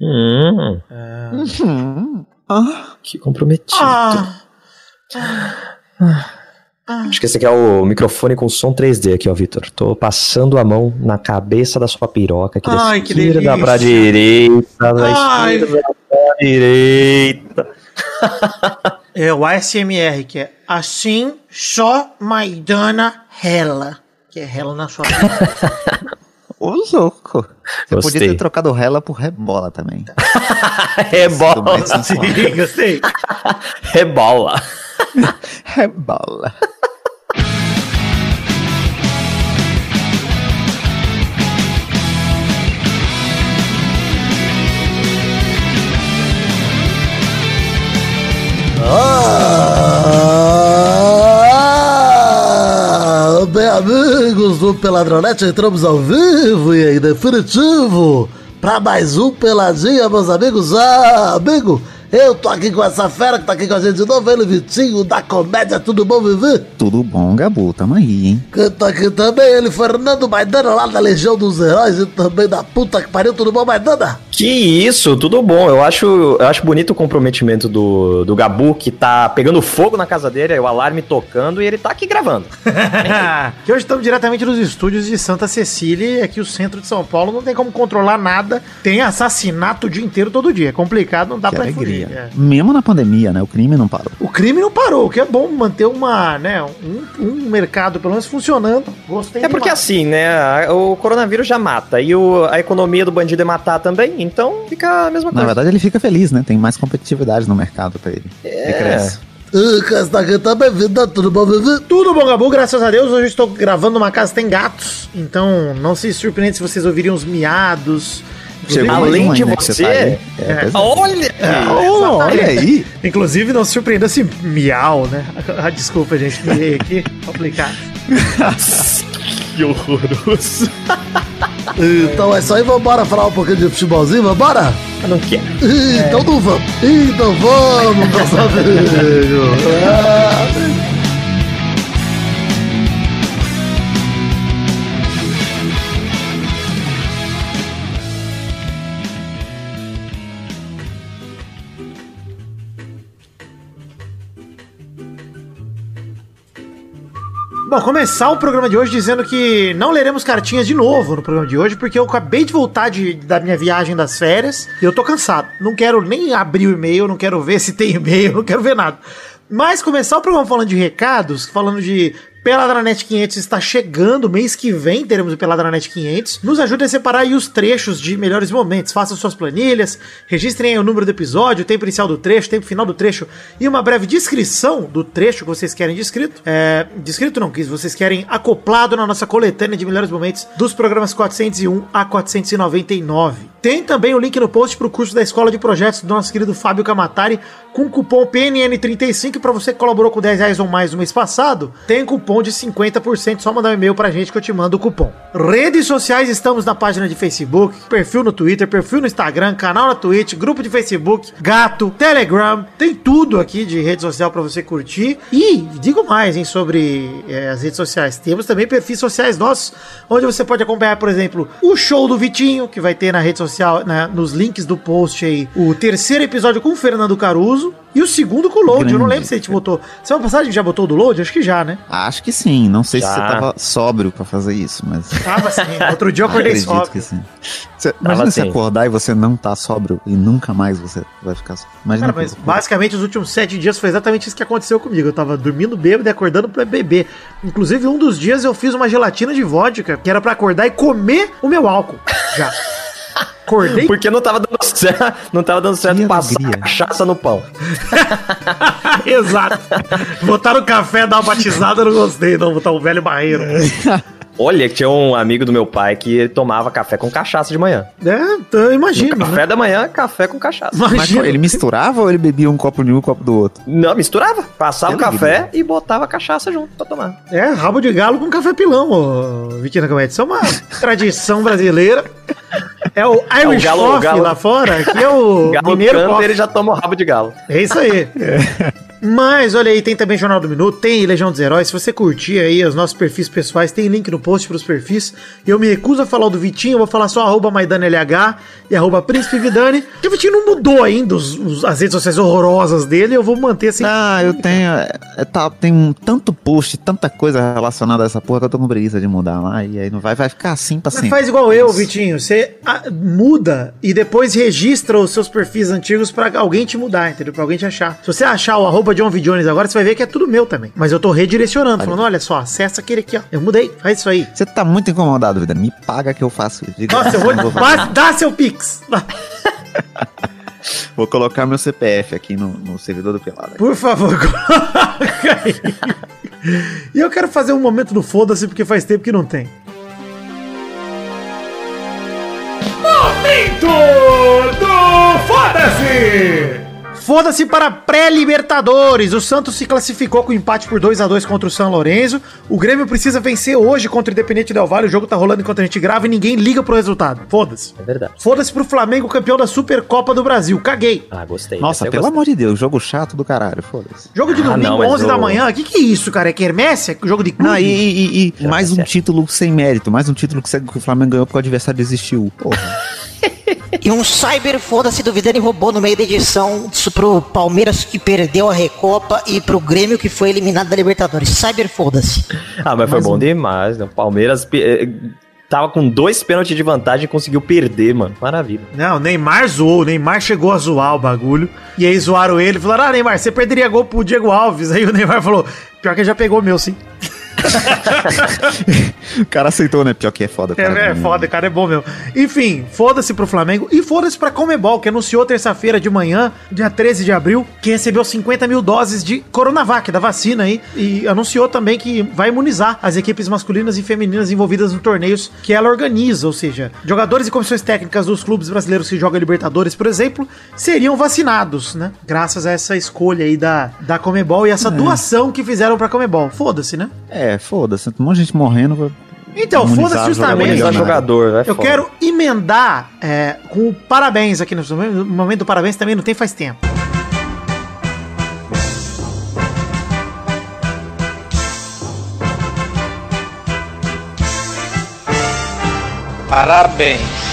Hum, Uhum. Ah, que comprometido. Ah, Acho que esse aqui é o microfone com som 3D aqui, ó, Vitor. Tô passando a mão na cabeça da sua piroca aqui da Ai, que esquerda delícia. pra direita, da Ai. esquerda pra direita. é o ASMR, que é assim só Maidana rela. Que é rela na sua vida. ô louco. Você Gostei. podia ter trocado rela por rebola também. Rebola. Sim, gostei. Rebola. Rebola. Ah, amigos do Peladronete, entramos ao vivo e em definitivo para mais um Peladinha, meus amigos. Ah, amigo, eu tô aqui com essa fera que tá aqui com a gente de novo, ele, Vitinho, da comédia, tudo bom, Vivi? Tudo bom, Gabu? Tamo aí, hein? Tá aqui também, ele, Fernando Maidana, lá da Legião dos Heróis e também da puta que pariu, tudo bom, Maidana? Que isso, tudo bom. Eu acho, eu acho bonito o comprometimento do, do Gabu, que tá pegando fogo na casa dele, aí o alarme tocando e ele tá aqui gravando. que hoje estamos diretamente nos estúdios de Santa Cecília, aqui o centro de São Paulo não tem como controlar nada. Tem assassinato o dia inteiro, todo dia. É complicado, não dá Que pra alegria. Fugir. é. Mesmo na pandemia, né? O crime não parou. O crime não parou, o que é bom manter uma, né, um, um mercado pelo menos funcionando. Gostei É porque demais. assim, né? O coronavírus já mata e o, a economia do bandido é matar também, então fica a mesma Na coisa. verdade, ele fica feliz, né? Tem mais competitividade no mercado pra ele. Ele É. cresce. E quem tá tudo bom, Vivi? Tudo bom, Gabu, graças a Deus. Hoje eu estou gravando numa casa que tem gatos, então não se surpreende se vocês ouvirem uns miados. Chegou Além de aí, né, você- tá. É, é. Olha! Oh, olha aí. Inclusive, não se surpreenda se miau, né? Ah, Desculpa, gente, que errei aqui. Complicado. Que horroroso. Então é isso aí, vambora falar um pouquinho de futebolzinho, vambora? Eu não quero. Então não vamos. Então vamos, meus amigos. Bom, começar o programa de hoje dizendo que não leremos cartinhas de novo no programa de hoje, porque eu acabei de voltar de, da minha viagem das férias e eu tô cansado. Não quero nem abrir o e-mail, não quero ver se tem e-mail, não quero ver nada. Mas começar o programa falando de recados, falando de Peladranet 500 está chegando, mês que vem teremos o Peladranet 500. Nos ajude a separar aí os trechos de melhores momentos. Façam suas planilhas, registrem aí o número do episódio, o tempo inicial do trecho, o tempo final do trecho e uma breve descrição do trecho que vocês querem descrito. É, descrito não, que vocês querem acoplado na nossa coletânea de melhores momentos dos programas 401 a 499. Tem também o link no post para o curso da Escola de Projetos do nosso querido Fábio Camatari com cupom PNN35 para você que colaborou com 10 reais ou mais no mês passado. Tem cupom de 50%, só mandar um e-mail pra gente que eu te mando o cupom. Redes sociais, estamos na página de Facebook, perfil no Twitter, perfil no Instagram, canal na Twitch, grupo de Facebook, gato, Telegram, tem tudo aqui de rede social para você curtir. E digo mais, hein, sobre eh, as redes sociais. Temos também perfis sociais nossos, onde você pode acompanhar, por exemplo, o show do Vitinho, que vai ter na rede social, né, nos links do post aí, o terceiro episódio com o Fernando Caruso. E o segundo com o Load, eu não Grande. lembro se a gente botou. Semana passada a gente já botou o do Load? Acho que já, né? Acho que sim. Não sei se Já. você tava sóbrio pra fazer isso, mas. Tava assim. Outro dia eu acordei Acredito só. que sim. Você, imagina assim. acordar e você não tá sóbrio e nunca mais você vai ficar sóbrio. Imagina Cara, mas que- basicamente os últimos sete dias foi exatamente isso que aconteceu comigo. Eu tava dormindo bêbado e acordando pra beber. Inclusive, um dos dias eu fiz uma gelatina de vodka, que era pra acordar e comer o meu álcool. Já. Acordei. Porque não tava dando certo, não tava dando certo Que passar alegria. cachaça no pão. Exato. Botar no café, dar uma batizada, eu não gostei, não. Botar um velho barreiro. Olha, que tinha um amigo do meu pai que tomava café com cachaça de manhã. É, então eu imagino. Café Né? da manhã, café com cachaça. Mas Imagina. ele misturava ou ele bebia um copo de um e um copo do outro? Não, misturava. Passava o café e botava cachaça junto pra tomar. É, rabo de galo com café pilão, ô, Vitina Comédia. Isso é uma tradição brasileira. É o Irish galo- o Coffee galo- lá fora, que é o galo mineiro canta, ele já toma o rabo de galo. É isso aí. Mas olha aí, tem também Jornal do Minuto, tem Legião dos Heróis. Se você curtir aí os nossos perfis pessoais, tem link no post pros perfis. Eu me recuso a falar o do Vitinho, eu vou falar só arroba MaidaneLH e arroba Príncipe Vidani. Porque o Vitinho não mudou ainda os- os- as redes sociais horrorosas dele, eu vou manter assim. Ah, eu tenho. é, é, tá, tem um tanto post, tanta coisa relacionada a essa porra que eu tô com preguiça de mudar lá. E aí não vai, vai ficar assim pra Mas sempre. faz igual eu, Vitinho. Você ah, muda e depois registra os seus perfis antigos pra alguém te mudar, entendeu? Pra alguém te achar. Se você achar o arroba John V. Jones agora, você vai ver que é tudo meu também. Mas eu tô redirecionando, falando, olha só, acessa aquele aqui, ó. Eu mudei, faz isso aí. Você tá muito incomodado, vida. Me paga que eu faço isso. Diga- Nossa, eu vou, Vai, dá seu pix. Vou colocar meu CPF aqui no, no servidor do Pelada. Por favor, coloca aí. E eu quero fazer um momento do foda-se, porque faz tempo que não tem. Momento do foda-se! Foda-se para pré-Libertadores. O Santos se classificou com empate por 2 a 2 contra o São Lourenço. O Grêmio precisa vencer hoje contra o Independente Del Valle. O jogo tá rolando enquanto a gente grava e ninguém liga pro resultado. Foda-se. É verdade. Foda-se pro Flamengo, campeão da Supercopa do Brasil. Caguei. Ah, gostei. Nossa, eu pelo gostei. amor de Deus, jogo chato do caralho, foda-se. Jogo de Ah, domingo, não, mas 11 da o- manhã. Que que é isso, cara? É quermesse? É jogo de clube? Não, e, e- e mais um certo. título sem mérito, mais um título que que o Flamengo ganhou porque o adversário desistiu. Porra. E um cyber foda-se do Vidani roubou no meio da edição isso pro Palmeiras que perdeu a Recopa e pro Grêmio que foi eliminado da Libertadores. Cyber foda-se. Ah, mas foi bom demais, né? O Palmeiras eh, tava com dois pênaltis de vantagem e conseguiu perder, mano. Maravilha. Não, o Neymar zoou. O Neymar chegou a zoar o bagulho. E aí zoaram ele. Falaram, ah, Neymar, você perderia gol pro Diego Alves. Aí o Neymar falou, pior que ele já pegou o meu, sim. o cara aceitou, né? Pior que é foda. É, cara. é foda, cara, é bom mesmo. Enfim, foda-se pro Flamengo e foda-se pra Comebol, que anunciou terça-feira de manhã, dia 13 de abril, que recebeu 50 mil doses de Coronavac, da vacina aí, e anunciou também que vai imunizar as equipes masculinas e femininas envolvidas nos torneios que ela organiza, ou seja, jogadores e comissões técnicas dos clubes brasileiros que jogam Libertadores, por exemplo, seriam vacinados, né? Graças a essa escolha aí da, da Comebol e essa doação que fizeram pra Comebol. Foda-se, né? É, foda-se. Um monte de gente morrendo. Então, foda-se jogador justamente. Milionário. jogador, vai Eu foda. quero emendar é, com o parabéns aqui no momento, no momento do parabéns também não tem faz tempo. Parabéns.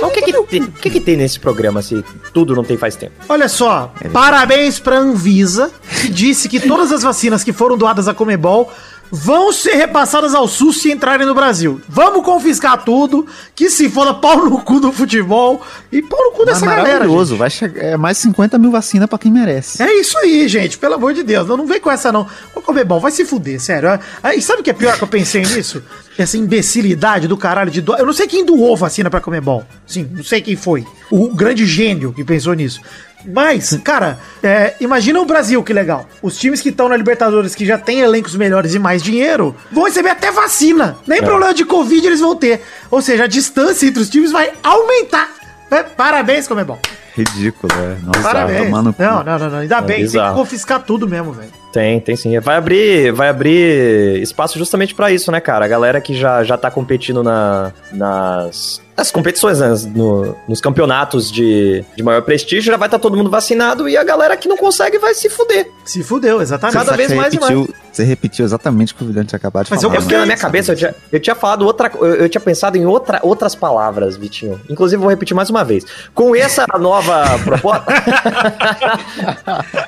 Mas o que que, tem, o que que tem nesse programa se tudo não tem faz tempo? Olha só, parabéns pra Anvisa, que disse que todas as vacinas que foram doadas à Comebol vão ser repassadas ao SUS se entrarem no Brasil. Vamos confiscar tudo, que se foda pau no cu do futebol e pau no cu É dessa galera. maravilhoso. gente. Vai chegar, é mais 50 mil vacinas pra quem merece. É isso aí, gente, pelo amor de Deus. Não, não vem com essa, não. Ô, Comebol, vai se fuder, sério. Aí, sabe o que é pior que eu pensei nisso? Essa imbecilidade do caralho de doar. Eu não sei quem doou vacina pra Comebol. Sim, não sei quem foi. O grande gênio que pensou nisso. Mas, cara, é, imagina o Brasil, que legal. Os times que estão na Libertadores, que já tem elencos melhores e mais dinheiro, vão receber até vacina. Nem problema de Covid eles vão ter. Ou seja, a distância entre os times vai aumentar. É, Parabéns, Comebol. Ridículo, é. Nossa, Parabéns. cu. Não, não, não, não. Ainda É bem, tem que bizarro. confiscar tudo mesmo, velho. Tem, tem sim. Vai abrir, vai abrir espaço justamente pra isso, né, cara? A galera que já, já tá competindo na, nas, nas competições, né, no- nos campeonatos de, de maior prestígio, já vai estar todo mundo vacinado e a galera que não consegue vai se fuder. Se fudeu, exatamente. Cada vez mais e repetiu, Você repetiu exatamente o que o Vilhante tinha acabado de Mas falar. eu É porque gostei na minha cabeça eu tinha, eu tinha falado outra. Eu, eu tinha pensado em outra, outras palavras, Vitinho. Inclusive, vou repetir mais uma vez. Com essa nova proposta.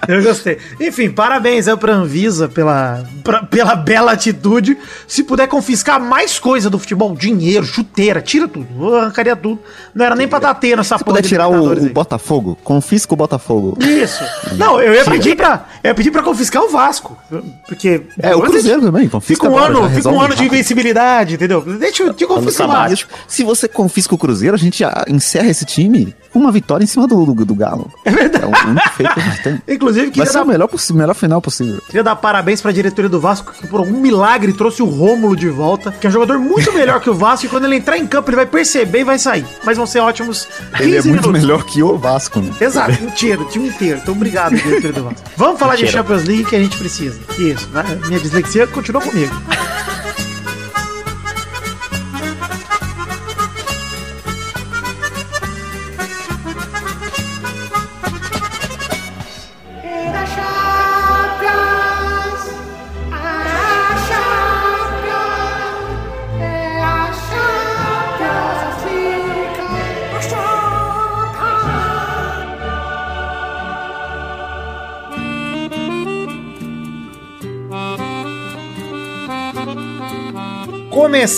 Eu gostei. Enfim, parabéns aí pra Anvisa pela, pra- pela bela atitude. Se puder confiscar mais coisa do futebol, dinheiro, chuteira, tira tudo. Eu arrancaria tudo. Não era nem pra dar tendo essa Se puder de tirar o, o. Botafogo, confisca o Botafogo. Isso. Não, eu ia pedir pra, eu ia pedir pra confiscar o Vasco. Porque. É, o Cruzeiro também, confisca Fica um ano, fica um ano de invencibilidade, entendeu? Deixa eu te confiscar. Vasco. Se você confisca o Cruzeiro, a gente já encerra esse time com uma vitória em cima do, do, do Galo. É verdade. É o único feito que a gente tem. Inclusive, Vai queria ser dar o melhor, melhor final possível. Queria dar parabéns pra diretoria do Vasco, que por algum milagre trouxe o Rômulo de volta, que é um jogador muito melhor que o Vasco, e quando ele entrar em campo ele vai perceber e vai sair. Mas vão ser ótimos 15 Ele é muito minutos. melhor que o Vasco, né? Exato, inteiro, time inteiro. Então, obrigado, diretoria do Vasco. Vamos falar de Mentira. Champions League que a gente precisa. Isso, né? minha dislexia continua comigo.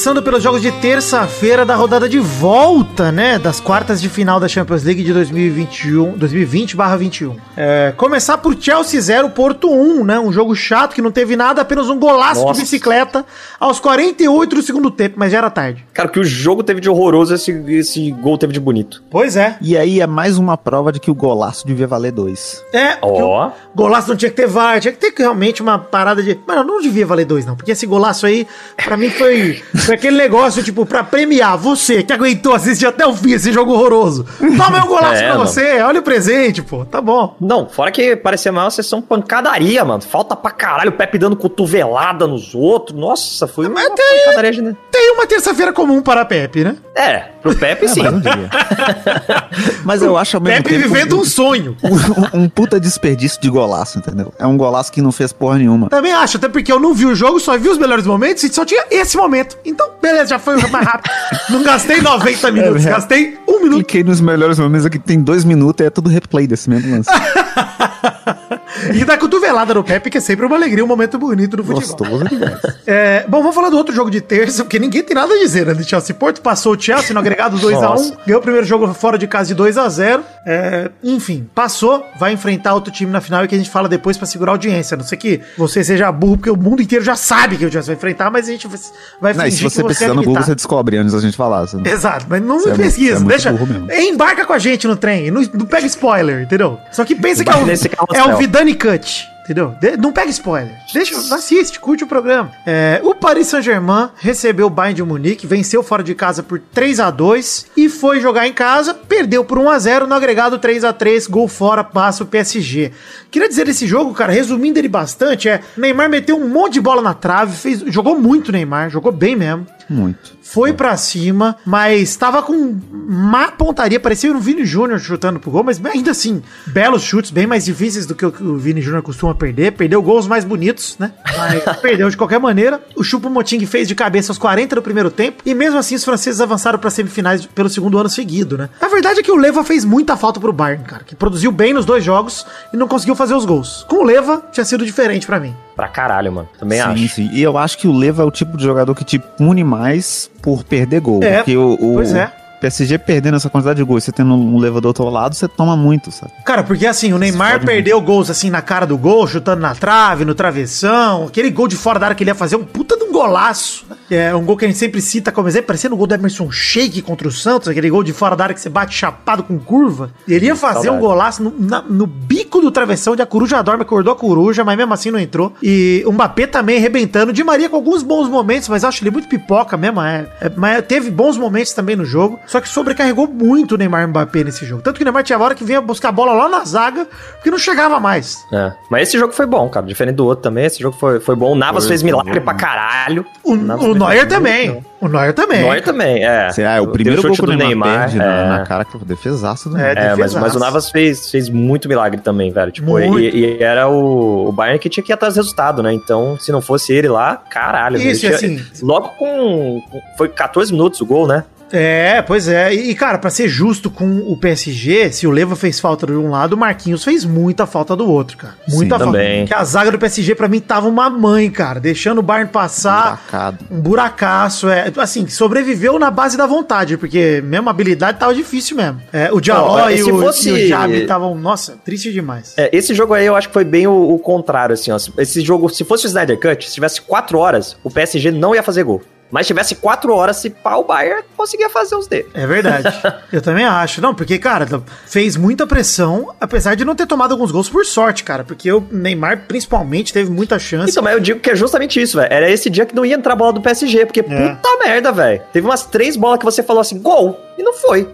Começando pelos jogos de terça-feira da rodada de volta, né? Das quartas de final da Champions League de 2021, 2020/21. É, começar por Chelsea 0, Porto 1, né? Um jogo chato que não teve nada, apenas um golaço Nossa. de bicicleta aos 48 do segundo tempo, mas já era tarde. Cara, o que o jogo teve de horroroso, esse, esse gol teve de bonito. Pois é. E aí é mais uma prova de que o golaço devia valer dois. É, Ó. golaço não tinha que ter VAR, tinha que ter realmente uma parada de. Mano, não devia valer dois, não. Porque esse golaço aí, pra mim, foi, foi aquele negócio, tipo, pra premiar você que aguentou assistir até o fim esse jogo horroroso. Toma aí um golaço É, pra não. você, olha o presente, pô. Tá bom. Não, fora que parecia uma sessão pancadaria, mano. Falta pra caralho, o Pepe dando cotovelada nos outros. Nossa, foi uma Mas tem- pancadaria, né? Tem uma terça-feira comum para a Pepe, né? É, pro Pepe sim. Mas um eu acho ao mesmo Pepe tempo vivendo um sonho. um, um puta desperdício de golaço, entendeu? É um golaço que não fez porra nenhuma. Também acho, até porque eu não vi o jogo, só vi os melhores momentos e só tinha esse momento. Então, beleza, já foi mais rápido. não gastei 90 minutos, É, é. gastei um minuto. Cliquei nos melhores momentos aqui, tem dois minutos e é tudo replay desse mesmo lance. E da cotovelada no Pepe, que é sempre uma alegria, um momento bonito no futebol. Gostoso demais. É, bom, vamos falar do outro jogo de terça, porque ninguém tem nada a dizer, né? De Chelsea Porto passou o Chelsea no agregado 2x1, Nossa. ganhou o primeiro jogo fora de casa de 2x0. É, enfim, passou, vai enfrentar outro time na final e que a gente fala depois pra segurar a audiência. A não sei que você seja burro, porque o mundo inteiro já sabe que o Chelsea vai enfrentar, mas a gente vai Não, e se você precisar é no Google, você descobre antes da gente falar. Você não- Exato, mas não Você me é muito- pesquisa, você é muito deixa. Embarca com a gente no trem, não, não pega spoiler, entendeu? Só que pensa que é carrossel. é Vidani Cut. Entendeu? De- não pega spoiler. Deixa, assiste, curte o programa. É, o Paris Saint-Germain recebeu o Bayern de Munique, venceu fora de casa por 3 a 2 e foi jogar em casa, perdeu por 1 a 0 no agregado 3 a 3 gol fora, passa o PSG. Queria dizer desse jogo, cara, resumindo ele bastante, é Neymar meteu um monte de bola na trave, fez, jogou muito Neymar, jogou bem mesmo. Muito. Foi pra cima, mas tava com má pontaria. Parecia o Vini Júnior chutando pro gol, mas ainda assim, belos chutes, bem mais difíceis do que o que o Vini Júnior costuma perder. Perdeu gols mais bonitos, né? Mas perdeu de qualquer maneira. O Chupo Moting fez de cabeça aos 40 do primeiro tempo. E mesmo assim, os franceses avançaram pra semifinais pelo segundo ano seguido, né? A verdade é que o Leva fez muita falta pro Bayern, cara, que produziu bem nos dois jogos e não conseguiu fazer os gols. Com o Leva, tinha sido diferente pra mim. Pra caralho, mano. Também sim, acho. sim. E eu acho que o Leva é o tipo de jogador que te pune mais por perder gol. É, porque o, o pois é. PSG perdendo essa quantidade de gols, você tendo um Leva do outro lado, você toma muito, sabe? Cara, porque assim, o Neymar perdeu gols assim na cara do gol, chutando na trave, no travessão. Aquele gol de fora da área que ele ia fazer, um puta de um golaço. É um gol que a gente sempre cita como exemplo, parecendo o gol do Emerson Sheik contra o Santos, aquele gol de fora da área que você bate chapado com curva. Ele ia fazer um golaço no, na- no bico do travessão, onde a coruja dorme, acordou a coruja, mas mesmo assim não entrou. E o Mbappé também arrebentando. De Maria com alguns bons momentos, mas acho ele muito pipoca mesmo. É, é- mas teve bons momentos também no jogo. Só que sobrecarregou muito o Neymar e o Mbappé nesse jogo. Tanto que o Neymar tinha hora que vinha buscar a bola lá na zaga, porque não chegava mais. É. Mas esse jogo foi bom, cara. Diferente do outro também. Esse jogo foi, foi bom. O Navas Foi, fez milagre bom. pra caralho. O, o fez Neuer também. O Neuer também. Neuer também, é. Ah, é o primeiro gol chute o do Neymar, Neymar, na, é. na cara, que defesaço do É, Neymar. É, mas, mas o Navas fez, fez muito milagre também, velho. Tipo, Muito. e, e era o, o Bayern que tinha que ir atrás do resultado, né? Então, se não fosse ele lá, caralho. Isso, e tinha- assim- Logo com. com- Foi 14 minutos o gol, né? É, pois é. E, cara, pra ser justo com o PSG, se o Leva fez falta de um lado, o Marquinhos fez muita falta do outro, cara. Muita Sim, falta. também. Que a zaga do PSG, pra mim, tava uma mãe, cara. Deixando o Bayern passar. Buracado. Um buracaço, é. Assim, sobreviveu na base da vontade, porque mesmo a habilidade tava difícil mesmo. É, o Diallo Ó, e, fosse- e o Jabi estavam, nossa, triste demais. É, esse jogo aí eu acho que foi bem o, o contrário, assim, ó. Esse jogo, se fosse o Snyder Cut, se tivesse 4 horas, o PSG não ia fazer gol. Mas se tivesse 4 horas, se pá, o Bayern conseguia fazer os dele. É verdade. Eu também acho. Não, porque, cara, fez muita pressão, apesar de não ter tomado alguns gols por sorte, cara. Porque o Neymar, principalmente, teve muita chance. Então, mas eu digo que é justamente isso, velho. Era esse dia que não ia entrar a bola do PSG, porque puta merda, velho. Teve umas três bolas que você falou assim, gol, e não foi.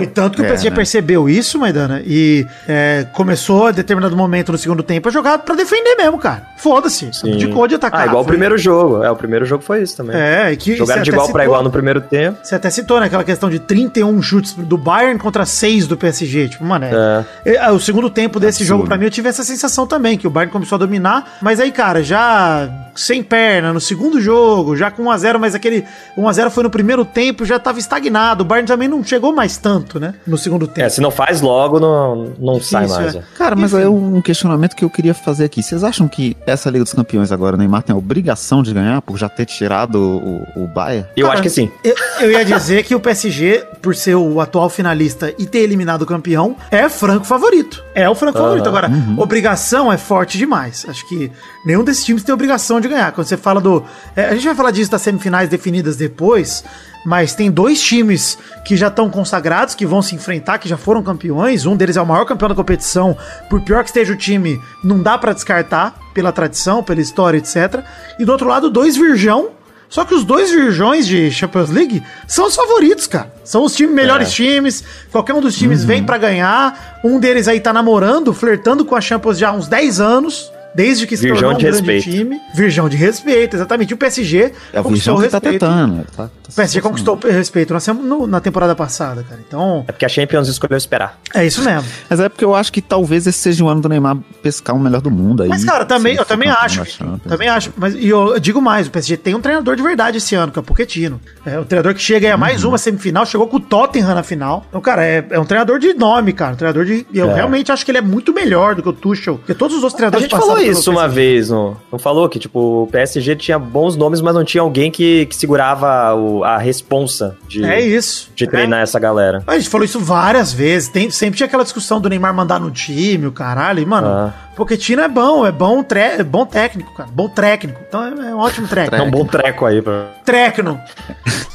E tanto que o É, PSG né? percebeu isso, Maidana, e é, começou a determinado momento no segundo tempo a jogar pra defender mesmo, cara. Foda-se. Abdicou de atacar. Ah, igual o Foi- primeiro jogo. É, o primeiro jogo foi isso também. É, e que Jogaram de igual pra citou- igual no primeiro tempo. Você até citou, né, aquela questão de 31 chutes do Bayern contra 6 do PSG. Tipo, mano, é. É, O segundo tempo desse Absurdo. jogo, pra mim, eu tive essa sensação também, que o Bayern começou a dominar, mas aí, cara, já sem perna, no segundo jogo, já com 1x0, mas aquele 1x0 foi no primeiro tempo, já tava estagnado. O Bayern também não chegou mais tanto, né, no segundo tempo. É, se não faz logo, não, não sai Isso, mais. é. Cara, mas Enfim. é um questionamento que eu queria fazer aqui. Vocês acham que essa Liga dos Campeões agora, o Neymar tem a obrigação de ganhar por já ter tirado o, o Bayern? Eu Cara, acho que sim. Eu, eu ia dizer que o PSG, por ser o atual finalista e ter eliminado o campeão, é franco favorito. É o franco favorito. Agora, obrigação é forte demais. Acho que nenhum desses times tem obrigação de ganhar. Quando você fala do. é, a gente vai falar disso das semifinais definidas depois. Mas tem dois times que já estão consagrados, que vão se enfrentar, que já foram campeões. Um deles é o maior campeão da competição. Por pior que esteja o time, não dá pra descartar pela tradição, pela história, etc. E do outro lado, dois virgão só que os dois virgões de Champions League são os favoritos, cara. São os times, melhores É. times. Qualquer um dos times vem pra ganhar. Um deles aí tá namorando, flertando com a Champions já há uns 10 anos. Desde que se Virgão tornou um de grande respeito. time. Virgão de respeito, exatamente. E o PSG É o Virgão que tá tentando. ele Tá, tá O PSG conquistou o respeito na, no- na temporada passada, cara. Então, É porque a Champions escolheu esperar. é isso mesmo. Mas é porque eu acho que talvez esse seja o ano do Neymar pescar um melhor do mundo aí. Mas, cara, também, eu também acho. Também acho. Mas e eu digo mais, o PSG tem um treinador de verdade esse ano, que é o Pochettino. É o treinador que chega aí a mais Uhum. uma semifinal, chegou com o Tottenham na final. Então, cara, é, é um treinador de nome, cara. Um treinador de. e Eu É. realmente acho que ele é muito melhor do que o Tuchel. Porque todos os outros A treinadores gente falou isso uma vez, não, não falou? Que, tipo, o PSG tinha bons nomes, mas não tinha alguém que, que segurava o- a responsa de, É isso. de treinar essa galera. A gente falou isso várias vezes. Tem, sempre tinha aquela discussão do Neymar mandar no time, o caralho. E, mano, Ah. Pochettino é bom, é bom, tre é bom técnico, cara. Bom técnico. Então é, é um ótimo técnico. É um bom treco aí. Pra... Trecno.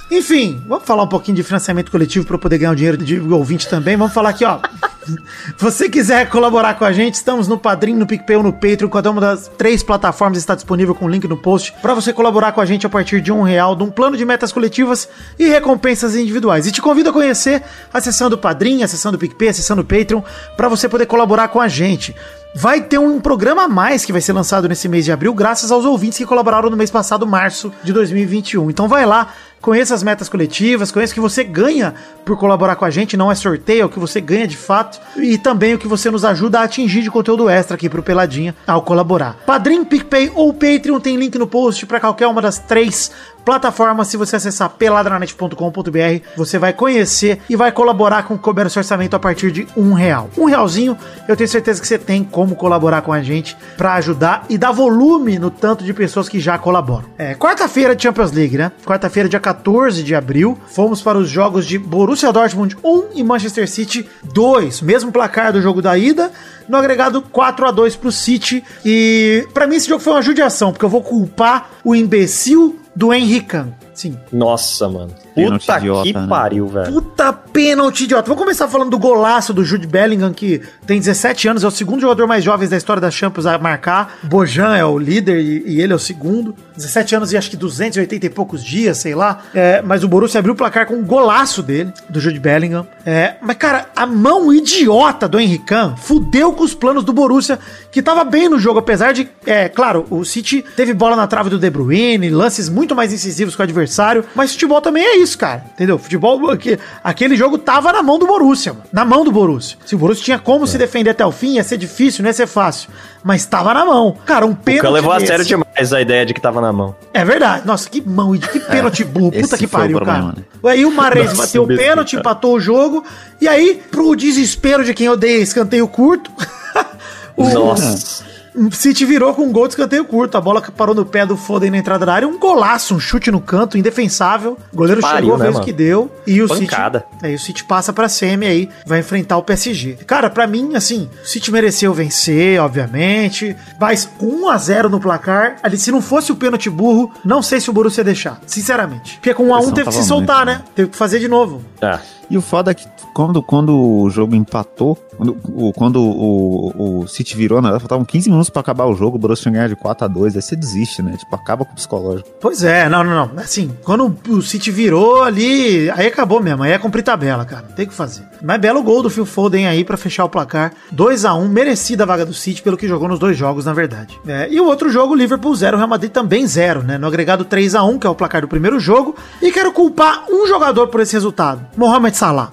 Enfim, vamos falar um pouquinho de financiamento coletivo para poder ganhar um dinheiro de ouvinte também. Vamos falar aqui, ó. Se você quiser colaborar com a gente, estamos no Padrim, no PicPay ou no Patreon. Cada uma das três plataformas está disponível com o link no post para você colaborar com a gente a partir de um real, de um plano de metas coletivas e recompensas individuais. E te convido a conhecer a seção do Padrim, a seção do PicPay, a seção do Patreon, para você poder colaborar com a gente. Vai ter um programa a mais que vai ser lançado nesse mês de abril, graças aos ouvintes que colaboraram no mês passado, março de 2021. Então vai lá, conheça as metas coletivas, conheça o que você ganha por colaborar com a gente, não é sorteio, é o que você ganha de fato, e também o que você nos ajuda a atingir de conteúdo extra aqui pro Peladinha ao colaborar. Padrim, PicPay ou Patreon tem link no post para qualquer uma das três plataformas. Se você acessar peladranet.com.br, você vai conhecer e vai colaborar com o Comércio Orçamento a partir de um real. Um realzinho, eu tenho certeza que você tem como colaborar com a gente para ajudar e dar volume no tanto de pessoas que já colaboram. É, quarta-feira de Champions League, né? Quarta-feira, dia 14 de abril, fomos para os jogos de Borussia Dortmund 1 e Manchester City 2. Mesmo placar do jogo da ida, no agregado 4 a 2 pro City. E para mim esse jogo foi uma judiação, porque eu vou culpar o imbecil do Henrican. Sim. Nossa, mano. Pênalti Puta idiota, que né? pariu, velho. Puta pênalti idiota. Vamos começar falando do golaço do Jude Bellingham, que tem 17 anos, é o segundo jogador mais jovem da história da Champions a marcar. Bojan é o líder e, e ele é o segundo. 17 anos e acho que 280 e poucos dias, sei lá. É, mas o Borussia abriu o placar com um golaço dele, do Jude Bellingham. É, mas, cara, a mão idiota do Henrican fudeu com os planos do Borussia, que tava bem no jogo, apesar de, é, claro, o City teve bola na trave do De Bruyne, lances muito mais incisivos com o adversário, mas futebol também é isso, cara, entendeu? Futebol, aqui- aquele jogo tava na mão do Borussia, mano, na mão do Borussia. Se o Borussia tinha como se defender até o fim, ia ser difícil, não ia ser fácil, mas tava na mão. Cara, um O pênalti Khan levou a desse- sério demais a ideia de que tava na mão. é verdade. Nossa, que mão, que pênalti burro. Puta que o pariu, problema, cara. Aí o Mares bateu o pênalti, cara. empatou o jogo. E aí, pro desespero de quem odeia escanteio curto, o Nossa. O City virou com um gol de escanteio curto. A bola que parou no pé do Foden na entrada da área. Um golaço, um chute no canto, indefensável. O goleiro Pariu, chegou, né, fez o que deu. E o Pancada. City. Aí o City passa pra semi aí, vai enfrentar o PSG. Cara, pra mim, assim, o City mereceu vencer, obviamente. Mas 1 a 0 no placar. Ali, se não fosse o pênalti burro, não sei se o Borussia ia deixar. Sinceramente. Porque com 1 a 1 pressão teve que se soltar, muito, né? Teve que fazer de novo. É. E o foda é que quando, quando o jogo empatou, quando, o, quando o, o City virou, né, faltavam 15 minutos pra acabar o jogo, o Borussia ganhado de 4 a 2 aí você desiste, né? Tipo, acaba com o psicológico. Pois é, não, não, não. Assim, quando o City virou ali, aí acabou mesmo. Aí é cumprir tabela, cara. Não tem o que fazer. Mas belo gol do Phil Foden aí pra fechar o placar. 2 a 1 merecida a vaga do City pelo que jogou nos dois jogos, na verdade. É, e o outro jogo, Liverpool 0, Real Madrid também 0, né? No agregado 3 a 1 que é o placar do primeiro jogo. E quero culpar um jogador por esse resultado. Mohamed Salah.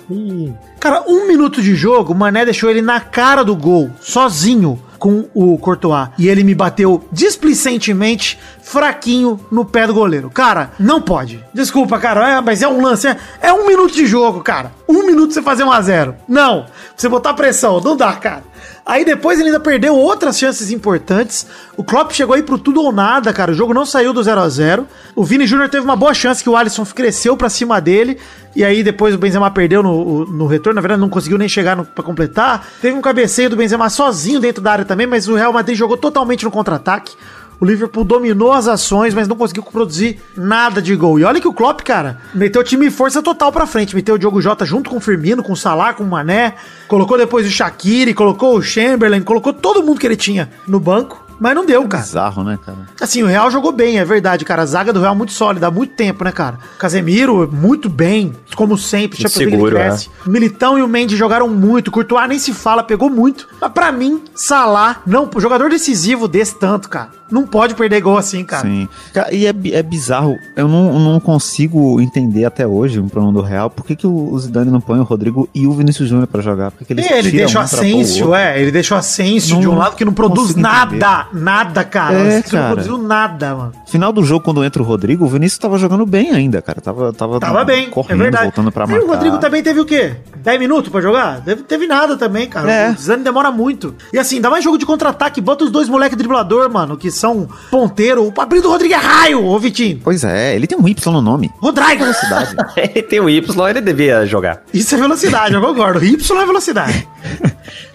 Cara, um minuto de jogo, o Mané deixou ele na cara do gol, sozinho com o Courtois. E ele me bateu displicentemente fraquinho no pé do goleiro. Cara, não pode. Desculpa, cara, é, mas é um lance. É, é um minuto de jogo, cara. Um minuto você fazer um a zero. Não. Você botar pressão. Não dá, cara. Aí depois ele ainda perdeu outras chances importantes. O Klopp chegou aí pro tudo ou nada, cara. O jogo não saiu do 0 a 0 O Vini Júnior teve uma boa chance que o Alisson cresceu pra cima dele. E aí depois o Benzema perdeu no, no retorno. Na verdade, não conseguiu nem chegar pra completar. Teve um cabeceio do Benzema sozinho dentro da área também, mas o Real Madrid jogou totalmente no contra-ataque. O Liverpool dominou as ações, mas não conseguiu produzir nada de gol. E olha que o Klopp, cara, meteu o time força total pra frente. Meteu o Diogo Jota junto com o Firmino, com o Salah, com o Mané. Colocou depois o Shaqiri, colocou o Chamberlain, colocou todo mundo que ele tinha no banco. Mas não deu, cara. Bizarro, né, cara? Assim, o Real jogou bem, é verdade, cara. A zaga do Real muito sólida, há muito tempo, né, cara? Casemiro, muito bem, como sempre. Muito seguro, ele. O Militão e o Mendy jogaram muito. Courtois nem se fala, pegou muito. Mas pra mim, Salah, não, jogador decisivo desse tanto, cara. Não pode perder gol assim, cara. Sim. E é, é bizarro. Eu não, não consigo entender até hoje um problema do Real. Por que, que o Zidane não põe o Rodrigo e o Vinícius Júnior pra jogar? Por que, que eles ele deixa o um Asensio, é. Ele deixa o Asensio Não de um lado que não produz nada. Nada, cara. É, O Asensio não cara. produziu nada, mano. Final do jogo, quando entra o Rodrigo, o Vinícius tava jogando bem ainda, cara. Tava, tava, Tava bem, correndo, é verdade. voltando pra E marcar. o Rodrigo também teve o quê? 10 minutos pra jogar? Teve, teve nada também, cara. É. O Zidane demora muito. E assim, dá mais jogo de contra-ataque, bota os dois moleque driblador, mano, que são ponteiro. O Pabrinho do Rodrigo é raio, ô Vitinho. Pois é, ele tem um Y no nome. Rodrigo. Velocidade. Ele tem o Y, ele devia jogar. Isso é velocidade, eu concordo. Y é velocidade.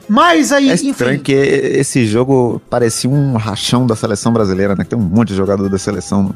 Mas aí, É enfim. estranho que esse jogo parecia um rachão da seleção brasileira, né? Que tem um monte de jogador da seleção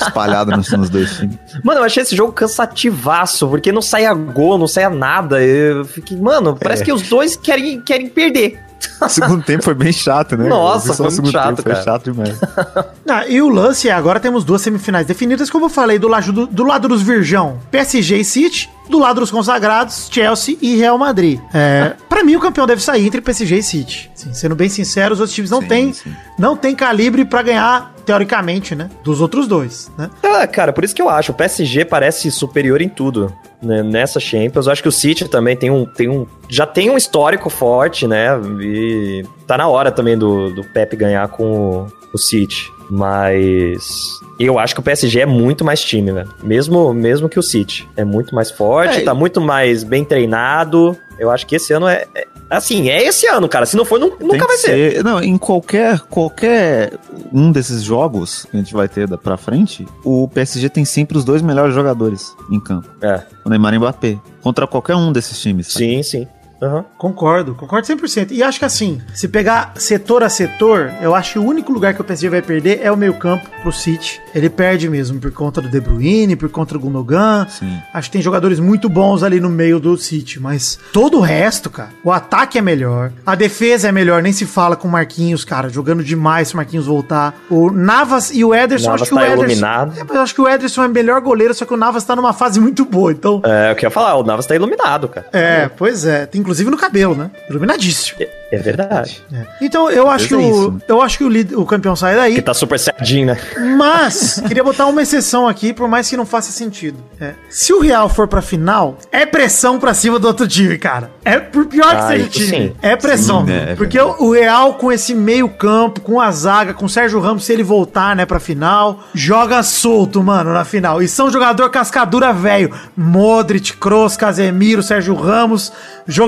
espalhado nos, nos dois times. Mano, eu achei esse jogo cansativaço, porque não saia gol, não saia nada. Eu fiquei, mano, parece É. que os dois querem, querem perder. O segundo tempo foi bem chato, né? Nossa, foi o segundo muito chato, tempo, Foi chato demais. Ah, e o lance é, agora temos duas semifinais definidas, como eu falei, do lado, do, do lado dos Virgão, PSG e City, do lado dos consagrados, Chelsea e Real Madrid. É, para mim, o campeão deve sair entre PSG e City. Sim, sendo bem sincero, os outros times não Sim, têm sim. não tem calibre pra ganhar, teoricamente, né? Dos outros dois, né? Ah, cara, por isso que eu acho, o PSG parece superior em tudo. né, Nessa Champions, eu acho que o City também tem um, tem um. Já tem um histórico forte, né? E tá na hora também do, do Pep ganhar com o, o City. Mas eu acho que o PSG é muito mais time, velho. Mesmo, mesmo que o City. É muito mais forte, É. tá muito mais bem treinado. Eu acho que esse ano é. é- assim, é esse ano, cara. Se não for, Tem nunca vai ser. Não, em qualquer, qualquer um desses jogos que a gente vai ter da- pra frente, o PSG tem sempre os dois melhores jogadores em campo. É. O Neymar e o Mbappé. Contra qualquer um desses times. sabe? Sim, sim. Aham. Concordo, concordo 100%. E acho que assim, se pegar setor a setor, eu acho que o único lugar que o PSG vai perder é o meio campo pro City. Ele perde mesmo por conta do De Bruyne, por conta do Gundogan. Sim. Acho que tem jogadores muito bons ali no meio do City, mas todo o resto, cara, o ataque é melhor, a defesa é melhor, nem se fala com o Marquinhos, cara, jogando demais se o Marquinhos voltar. O Navas e o Ederson, Navas acho que o tá Ederson. iluminado. É, eu acho que o Ederson é melhor goleiro, só que o Navas tá numa fase muito boa, então. É, eu queria falar, o Navas tá iluminado, cara. É, pois é. Tem inclusive no cabelo, né? Iluminadíssimo. É, é verdade. É. Então eu acho que é o, isso, né? eu acho que o, o campeão sai daí. Que tá super certinho, né? Mas queria botar uma exceção aqui, por mais que não faça sentido. É, se o Real for pra final, é pressão pra cima do outro time, cara. É por pior que Ah, seja o isso time. sim. É pressão. Sim, né, é porque o, o Real com esse meio campo, com a zaga, com o Sérgio Ramos, se ele voltar, né, pra final, joga solto, mano, na final. E são jogador cascadura velho. Modric, Kroos, Casemiro, Sérgio Ramos.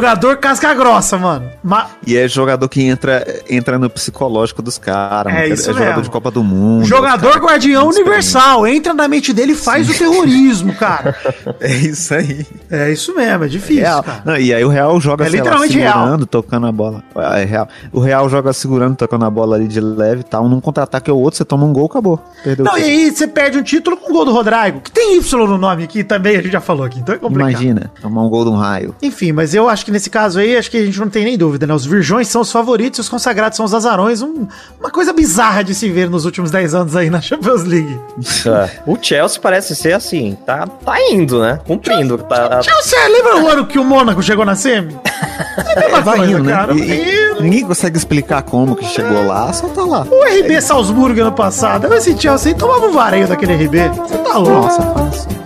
Jogador casca grossa, mano. Ma- E é jogador que entra, entra no psicológico dos caras. É mano. isso é jogador mesmo. de Copa do Mundo. Jogador guardião universal. Entra na mente dele e faz o terrorismo, cara. É isso aí. É isso mesmo, é difícil, cara. Não, e aí o Real joga É sei lá, literalmente real. segurando, tocando a bola. É real. O Real joga segurando, tocando a bola ali de leve e tal. Num contra-ataque ou outro, você toma um gol, acabou. Perdeu Não, o e aí você perde um título com o gol do Rodrigo, que tem Y no nome aqui também, a gente já falou aqui, então é complicado. Imagina, tomar um gol de um raio. Enfim, mas eu acho que nesse caso aí, acho que a gente não tem nem dúvida, né? Os virgões são os favoritos e os consagrados são os azarões. Um- uma coisa bizarra de se ver nos últimos 10 anos aí na Champions League. É. O Chelsea parece ser assim, tá, tá indo, né? Cumprindo. Tá, Chelsea, lembra o ano que o Mônaco chegou na semi? É a mesma Vai coisa, indo, né? cara. E- e E- ninguém consegue explicar como que chegou lá, só tá lá. O RB Salzburgo ano passado, esse Chelsea aí tomava um vareio daquele RB. Você tá louco. Nossa, fácil.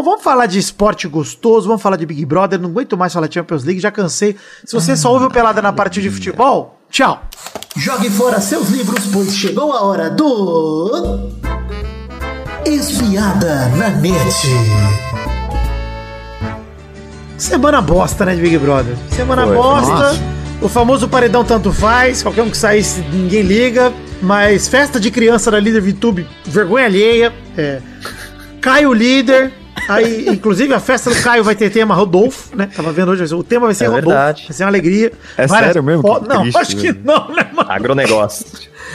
Bom, vamos falar de esporte gostoso, vamos falar de Big Brother, não aguento mais falar de Champions League, já cansei. Se você só ouve o Pelada na partida de futebol, tchau. Jogue fora seus livros, pois chegou a hora do. Espiada na net. Semana bosta, né, de Big Brother? Semana Foi, bosta. nossa. O famoso paredão tanto faz, qualquer um que saísse, ninguém liga. Mas festa de criança da líder VTube, vergonha alheia. É. Caio líder. Aí, inclusive, a festa do Caio vai ter tema Rodolfo, né? Tava vendo hoje, o tema vai ser É Rodolfo. verdade. Vai ser uma alegria. É sério mesmo? fo- Não, triste, acho que velho. não, né, mano? Agronegócio.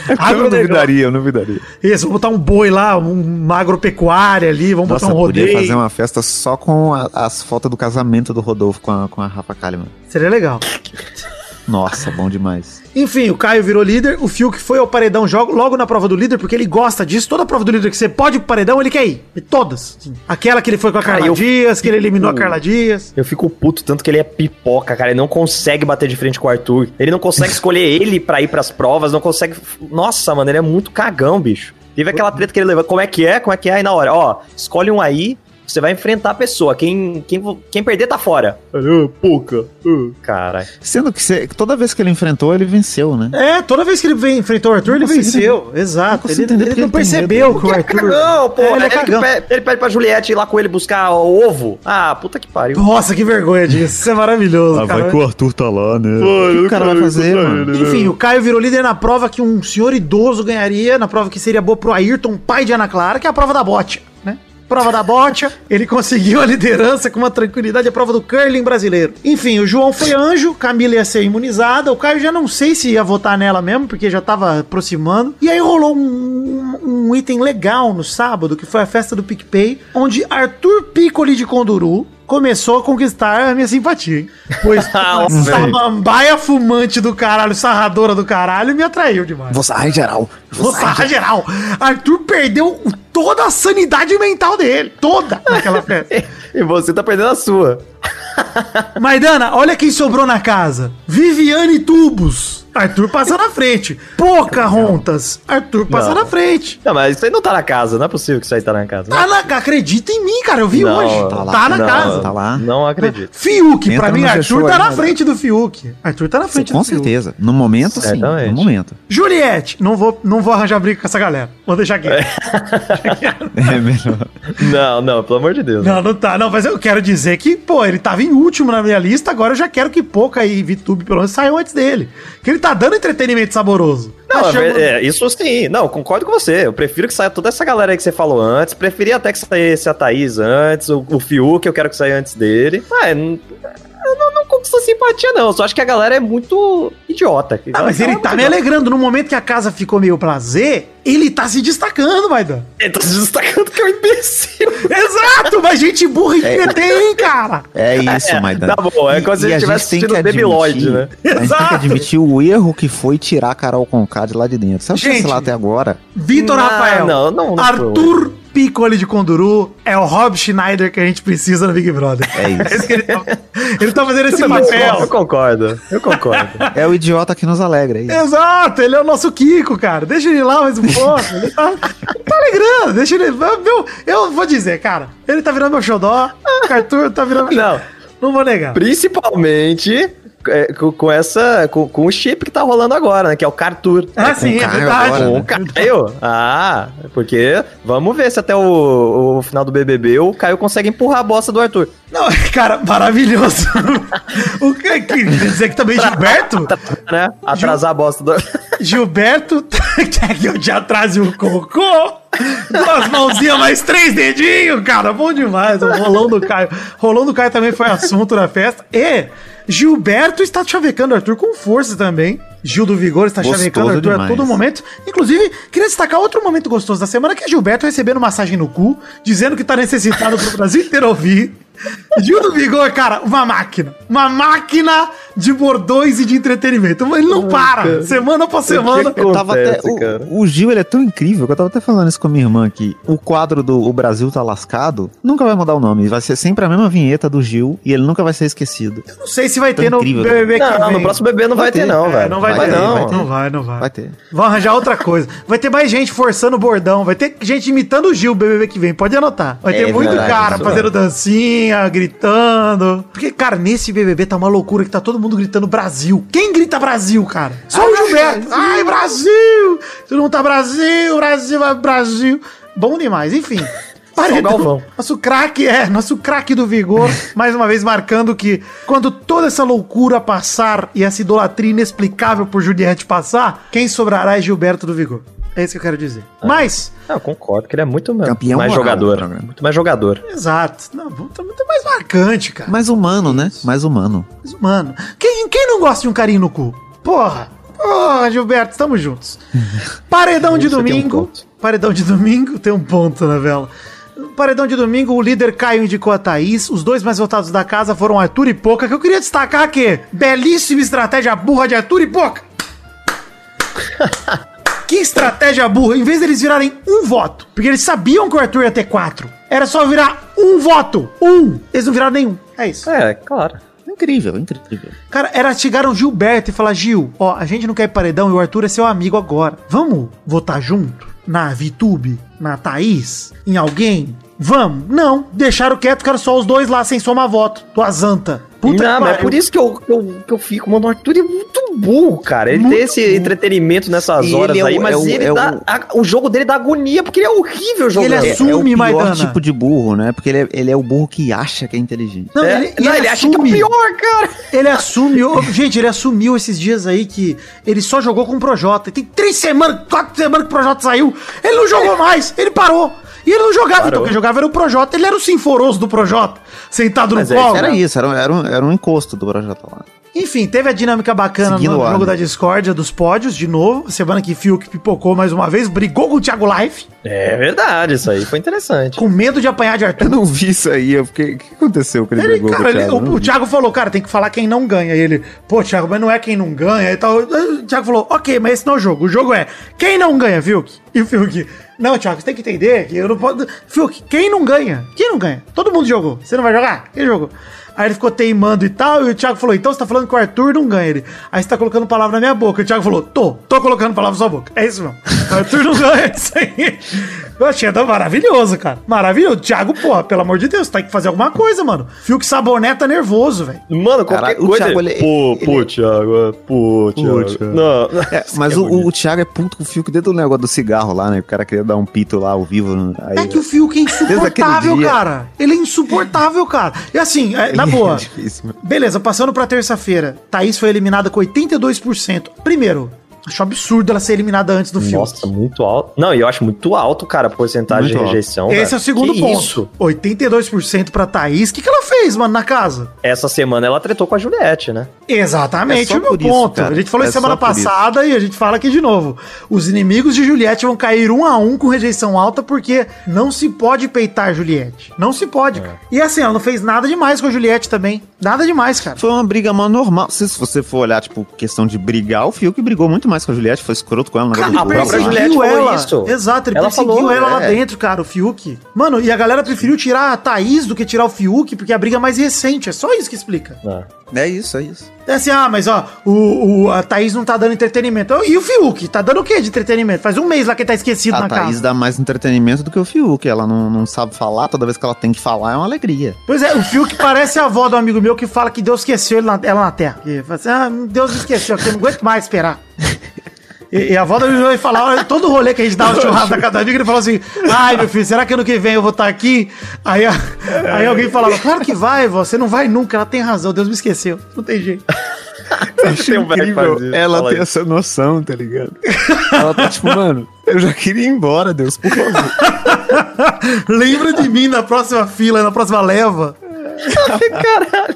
Eu não Agronegócio. duvidaria, eu não duvidaria. Isso, vamos botar um boi lá, um- uma agropecuária ali, vamos Nossa, botar um podia rodeio. fazer uma festa só com a- as fotos do casamento do Rodolfo com a, com a Rafa Kalimann. Seria legal. Nossa, bom demais. Enfim, o Caio virou líder, o Fiuk foi ao paredão jogo, logo na prova do líder, porque ele gosta disso. Toda prova do líder que você pode ir pro paredão, ele quer ir. E todas. assim. Aquela que ele foi com a Cara, Carla Dias, que ele eliminou a Carla Dias. Eu fico puto tanto que ele é pipoca, cara. Ele não consegue bater de frente com o Arthur. Ele não consegue escolher ele pra ir pras provas, não consegue. Nossa, mano, ele é muito cagão, bicho. Teve aquela treta que ele levou. Como é que é? Como é que é? Aí na hora, ó, escolhe um aí, você vai enfrentar a pessoa. Quem, quem, quem perder tá fora. Pouca. Caralho. Sendo que você- toda vez que ele enfrentou, ele venceu, né? É, toda vez que ele vem, enfrentou o Arthur, ele consigo venceu. Exato. Ele, ele não ele tem percebeu que o Arthur. Cagão, pô. É, ele é ele, que cagão. pede, ele pede pra Juliette ir lá com ele buscar o ovo. Ah, puta que pariu. Nossa, que vergonha disso. Isso é maravilhoso, cara. o Arthur tá lá, né? o que o cara vai fazer, mano? Enfim, o Caio virou líder na prova que um senhor idoso ganharia, na prova que seria boa pro Ayrton, pai de Ana Clara, que é a prova da bote, né? Prova da bote, ele conseguiu a liderança com uma tranquilidade, a prova do curling brasileiro. Enfim, o João foi anjo, Camila ia ser imunizada, o Caio já não sei se ia votar nela mesmo, porque já tava aproximando. E aí rolou um, um- um item legal no sábado, que foi a festa do PicPay, onde Arthur Piccoli de Conduru começou a conquistar a minha simpatia, hein? Pois Ah, samambaia fumante do caralho, sarradora do caralho, me atraiu demais. Vou sair geral. Vou sarrar geral. Arthur perdeu toda a sanidade mental dele. Toda naquela festa. E você tá perdendo a sua. Maidana, olha quem sobrou na casa. Viviane Tubos. Arthur passa na frente. Pocahontas. Arthur passa Não. na frente. Não, mas isso aí não tá na casa. Não é possível que isso aí tá na casa. Tá na, acredita em mim, cara. Eu vi Não, hoje. tá Tá, lá. na Não, casa. Tá lá. Não acredito. Fiuk, Entra pra mim, Arthur tá aí, na frente do Fiuk. Arthur tá na frente Com do Fiuk. certeza. No momento, sim. No momento. Juliette, não vou, não vou arranjar briga com essa galera. Vou deixar aqui. É melhor. Não, não, pelo amor de Deus. Não, não tá. Não, mas eu quero dizer que, pô, ele tava em último na minha lista, agora eu já quero que Poca e VTube, pelo menos, saiam antes dele. Que ele tá dando entretenimento saboroso. Não, Tá é chamando- é, isso sim. Não, concordo com você. Eu prefiro que saia toda essa galera aí que você falou antes. Preferia até que saísse a Thaís antes, o, o Fiuk, eu quero que saia antes dele. Mas eu não, não conquistou simpatia, não. Eu só acho que a galera é muito idiota. Ah, mas ele tá me alegrando. No momento que a casa ficou meio prazer, ele tá se destacando, Maidan. Ele tá se destacando que é um imbecil. Exato, mas gente burra e tem, cara. É isso, Maidana. tá bom, é como se a gente tivesse tem que assistindo Baby Lloyd, né? A gente tem Exato. que admitir o erro que foi tirar a Carol Conká de lá de dentro. Sabe o que Gente, sei lá até agora? Vitor Rafael. não, não, não Arthur Piccoli de Conduru é o Rob Schneider que a gente precisa no Big Brother. É isso. que ele, tá, ele tá fazendo esse Eu papel. concordo, eu concordo. É o idiota que nos alegra. É isso. Exato, ele é o nosso Kiko, cara. Deixa ele lá mais pouco. Ele tá, ele tá alegrando, deixa ele. Meu, eu vou dizer, cara, ele tá virando meu xodó. O Arthur tá virando meu Não. Não vou negar. Principalmente é, com, com essa. Com, com o chip que tá rolando agora, né? Que é o Cartur. Ah, sim, é verdade. agora, Com né? o Caio? Ah, porque vamos ver se até o, o final do BBB o Caio consegue empurrar a bosta do Arthur. Não, cara, maravilhoso. o que, que quer dizer que também Gilberto? Né? Atrasar a bosta do Gilberto que eu te atrase o cocô? Duas mãozinhas, mais três dedinhos, cara, bom demais. O rolão do Caio. Rolão do Caio também foi assunto na festa. E Gilberto está chavecando o Arthur com força também. Gil do Vigor está Gostoso chavecando o Arthur a demais. todo momento. Inclusive, queria destacar outro momento gostoso da semana, que é Gilberto recebendo massagem no cu, dizendo que tá necessitado pro Brasil inteiro ouvir. Gil do Vigor, cara, uma máquina. Uma máquina de bordões e de entretenimento. Ele não para. Semana após semana. que Eu tava Acontece, até, o- cara. o, Gil, ele é tão incrível que eu tava até falando isso com a minha irmã aqui. O quadro do O Brasil tá lascado nunca vai mudar o nome. Vai ser sempre a mesma vinheta do Gil e ele nunca vai ser esquecido. Não sei se vai Tá ter no incrível? BBB Não, que não, vem. no próximo bebê não vai, Vai ter, ter. não, É, velho. não vai, Vai ter, ter, não. vai ter. Não vai, não vai. Vai ter. Vão arranjar outra coisa. Vai ter mais gente forçando o bordão. Vai ter gente imitando o Gil, o BBB que vem. Pode anotar. Vai ter É muito verdade, cara fazendo dancinha, gritando. Porque, cara, nesse BBB tá uma loucura que tá todo mundo gritando Brasil. Quem grita Brasil, cara? Só o Gilberto. Ai, Brasil! Todo mundo tá Brasil, Brasil, vai Brasil. Bom demais. Enfim. Galvão. Nosso craque, é, nosso craque do vigor, mais uma vez marcando que quando toda essa loucura passar e essa idolatria inexplicável por Juliette passar, quem sobrará é Gilberto do Vigor. É isso que eu quero dizer. Mas, Ah, eu concordo que ele é muito Campeão mais moral jogador. Muito mais jogador. exato. Não, tá muito mais marcante, cara. Mais humano, né? Mais humano. Mas, mano, quem, quem não gosta de um carinho no cu? Porra! Porra, Gilberto, estamos juntos. Paredão de um domingo. ponto. Paredão de domingo, tem um ponto na vela. Paredão de domingo, o líder Caio indicou a Thaís. Os dois mais votados da casa foram Arthur e Poca, que eu queria destacar que belíssima estratégia burra de Arthur e Poca. que estratégia burra. Em vez deles virarem um voto, porque eles sabiam que o Arthur ia ter quatro, era só virar um voto. Um. Eles não viraram nenhum. É isso. É, claro. Incrível, incrível. Cara, era chegar um Gilberto e falar, Gil, ó, a gente não quer ir paredão e o Arthur é seu amigo agora. Vamos votar junto? Na VTube? Na Thaís? Em alguém? Vamos? Não. Deixaram quieto, ficaram só os dois lá sem somar voto. Tua zanta. Puta não, mas é por isso que eu, que eu, que eu fico, mano, o Arthur é muito burro, cara. Ele Muito tem esse burro. entretenimento nessas horas ele é o- aí, mas é o- ele é o- dá. a- o jogo dele dá agonia, porque ele é horrível jogando. Ele É, Assume, é o pior Maidana. tipo de burro, né? Porque ele é, ele é o burro que acha que é inteligente. Não, É, ele, não, ele ele acha que é o assume- pior, cara. Ele assumiu, gente, ele assumiu esses dias aí que ele só jogou com o Projota. Tem três semanas, quatro semanas que o Projota saiu. Ele não jogou mais, ele parou. E ele não jogava, Parou. então quem jogava era o Projota. Ele era o sinforoso do Projota, sentado Mas no é, colo. era isso, era, um- era, um, era um encosto do projeto lá. Enfim, teve a dinâmica bacana Seguindo no jogo né? da discórdia dos pódios, de novo. Semana que Fiuk pipocou mais uma vez, brigou com o Thiago Life, É verdade, isso aí foi interessante. com medo de apanhar de Eu Arthur. não vi isso aí, eu fiquei. O que aconteceu que ele, Ele, brigou cara, com o ele- Thiago? Eu o, o. Thiago falou, cara, tem que falar quem não ganha. E ele, pô, Thiago, mas não é quem não ganha e tal. O Thiago falou, ok, mas esse não é o jogo. O jogo é quem não ganha, Fiuk? E o Fiuk, não, Thiago, você tem que entender que eu não posso. Fiuk, quem não ganha? Quem não ganha? Todo mundo jogou. Você não vai jogar? Quem jogou? Aí ele ficou teimando e tal, e o Thiago falou: então você tá falando que o Arthur não ganha ele. Aí você tá colocando palavra na minha boca. E o Thiago falou: tô, tô colocando palavra na sua boca. É isso mesmo. O Arthur não ganha, isso aí. Eu achei tá maravilhoso, cara. Maravilhoso. Thiago, pô, pelo amor de Deus, tem que fazer alguma coisa, mano. Fiuk Saboneta nervoso, velho. Mano, qualquer Caralho, o coisa. Thiago, ele- pô, pô, ele- Thiago, é, pô, Thiago. Thiago. Não, É, mas o, é bonito. o Thiago é puto com o Fiuk dentro do negócio do cigarro lá, né? O cara queria dar um pito lá ao vivo. né? Aí, É que o Fiuk é insuportável, cara. Ele é insuportável, cara. E assim, é, na É boa. difícil, meu. Beleza, passando pra terça-feira. Thaís foi eliminada com 82%. Primeiro, acho absurdo ela ser eliminada antes do Fiuk. Nossa, muito alto. Não, e eu acho muito alto, cara, a porcentagem Muito de rejeição. Esse velho. é o segundo Que ponto. Isso. 82% pra Thaís. O que, que ela fez, mano, na casa? Essa semana ela tretou com a Juliette, né? Exatamente É o meu isso, ponto. cara. a gente falou É isso semana por isso. passada e a gente fala aqui de novo. Os inimigos de Juliette vão cair um a um com rejeição alta porque não se pode peitar Juliette. Não se pode. É. cara. E assim, ela não fez nada demais com a Juliette também. Nada demais, cara. Foi uma briga mal normal. Se, se você for olhar, tipo, questão de brigar, o Fiuk brigou muito mais com a Juliette, foi escroto com ela. Cara, a própria lá. Juliette perseguiu falou ela. isso. Exato, ele Ela perseguiu falou, ela lá é. dentro, cara, o Fiuk. Mano, e a galera preferiu tirar a Thaís do que tirar o Fiuk, porque a briga é mais recente. É só isso que explica. Ah. É isso, é isso. É assim, ah, mas ó, o, o- a Thaís não tá dando entretenimento. E o Fiuk? Tá dando o quê de entretenimento? Faz um mês lá que ele tá esquecido A na Thaís casa. dá mais entretenimento do que o Fiuk. Ela não, não sabe falar, toda vez que ela tem que falar é uma alegria. Pois é, o Fiuk parece a avó do amigo meu que fala que Deus esqueceu na- ela na terra. E fala assim, ah, Deus esqueceu, que eu não aguento mais esperar. E, e a avó meu vai falar, olha, todo rolê que a gente dá no churrasco da casa amigo, ele fala assim, ai meu filho, será que ano que vem eu vou estar aqui? Aí, a- aí alguém falava, claro que vai, vó, você não vai nunca, ela tem razão, Deus me esqueceu, não tem jeito. Tem um ela fala tem isso. essa noção, tá ligado? Ela tá tipo, mano, eu já queria ir embora, Deus, por favor. Lembra de mim na próxima fila, na próxima leva.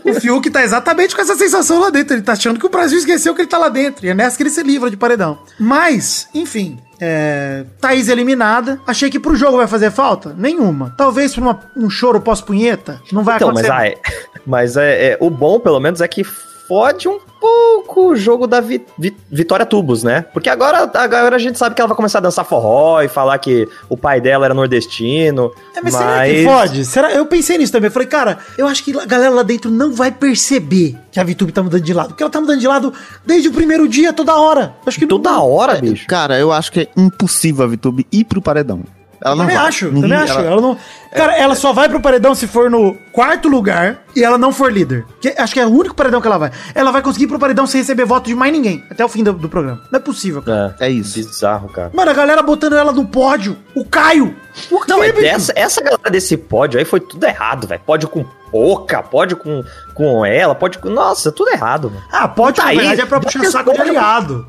O Fiuk tá exatamente com essa sensação lá dentro. Ele tá achando que o Brasil esqueceu que ele tá lá dentro. E é nessa que ele se livra de paredão. Mas, enfim. É, Thaís eliminada. Achei que pro jogo vai fazer falta? Nenhuma. Talvez pra uma- um choro pós-punheta. Não vai Então, mas, acontecer. é- mas é, é- o bom, pelo menos, é que fode um pouco o jogo da Vi- Vi- Vitória Tubos, né? Porque agora, agora a gente sabe que ela vai começar a dançar forró e falar que o pai dela era nordestino. É, mas, será que fode? Será? Eu pensei nisso também. Falei, cara, eu acho que a galera lá dentro não vai perceber que a VTube tá mudando de lado. Porque ela tá mudando de lado desde o primeiro dia, toda hora. Acho que Toda não, hora, bicho. Cara, eu acho que é impossível a VTube ir pro paredão. Ela não também vai. acho, Ninguém- também acho. ela- Ela não... Cara, ela só vai pro paredão se for no quarto lugar e ela não for líder. Que, acho que é o único paredão que ela vai. Ela vai conseguir ir pro paredão sem receber voto de mais ninguém. Até o fim do, do programa. Não é possível, cara. É, É isso. bizarro, cara. Mano, a galera botando ela no pódio. O Caio. Por Não, é dessa, essa galera desse pódio aí foi tudo errado, velho. Pódio com Poca, pódio com, com ela, pódio com. Nossa, tudo errado, mano. Ah, pódio, na Thaís, verdade, é pra puxar saco de aliado.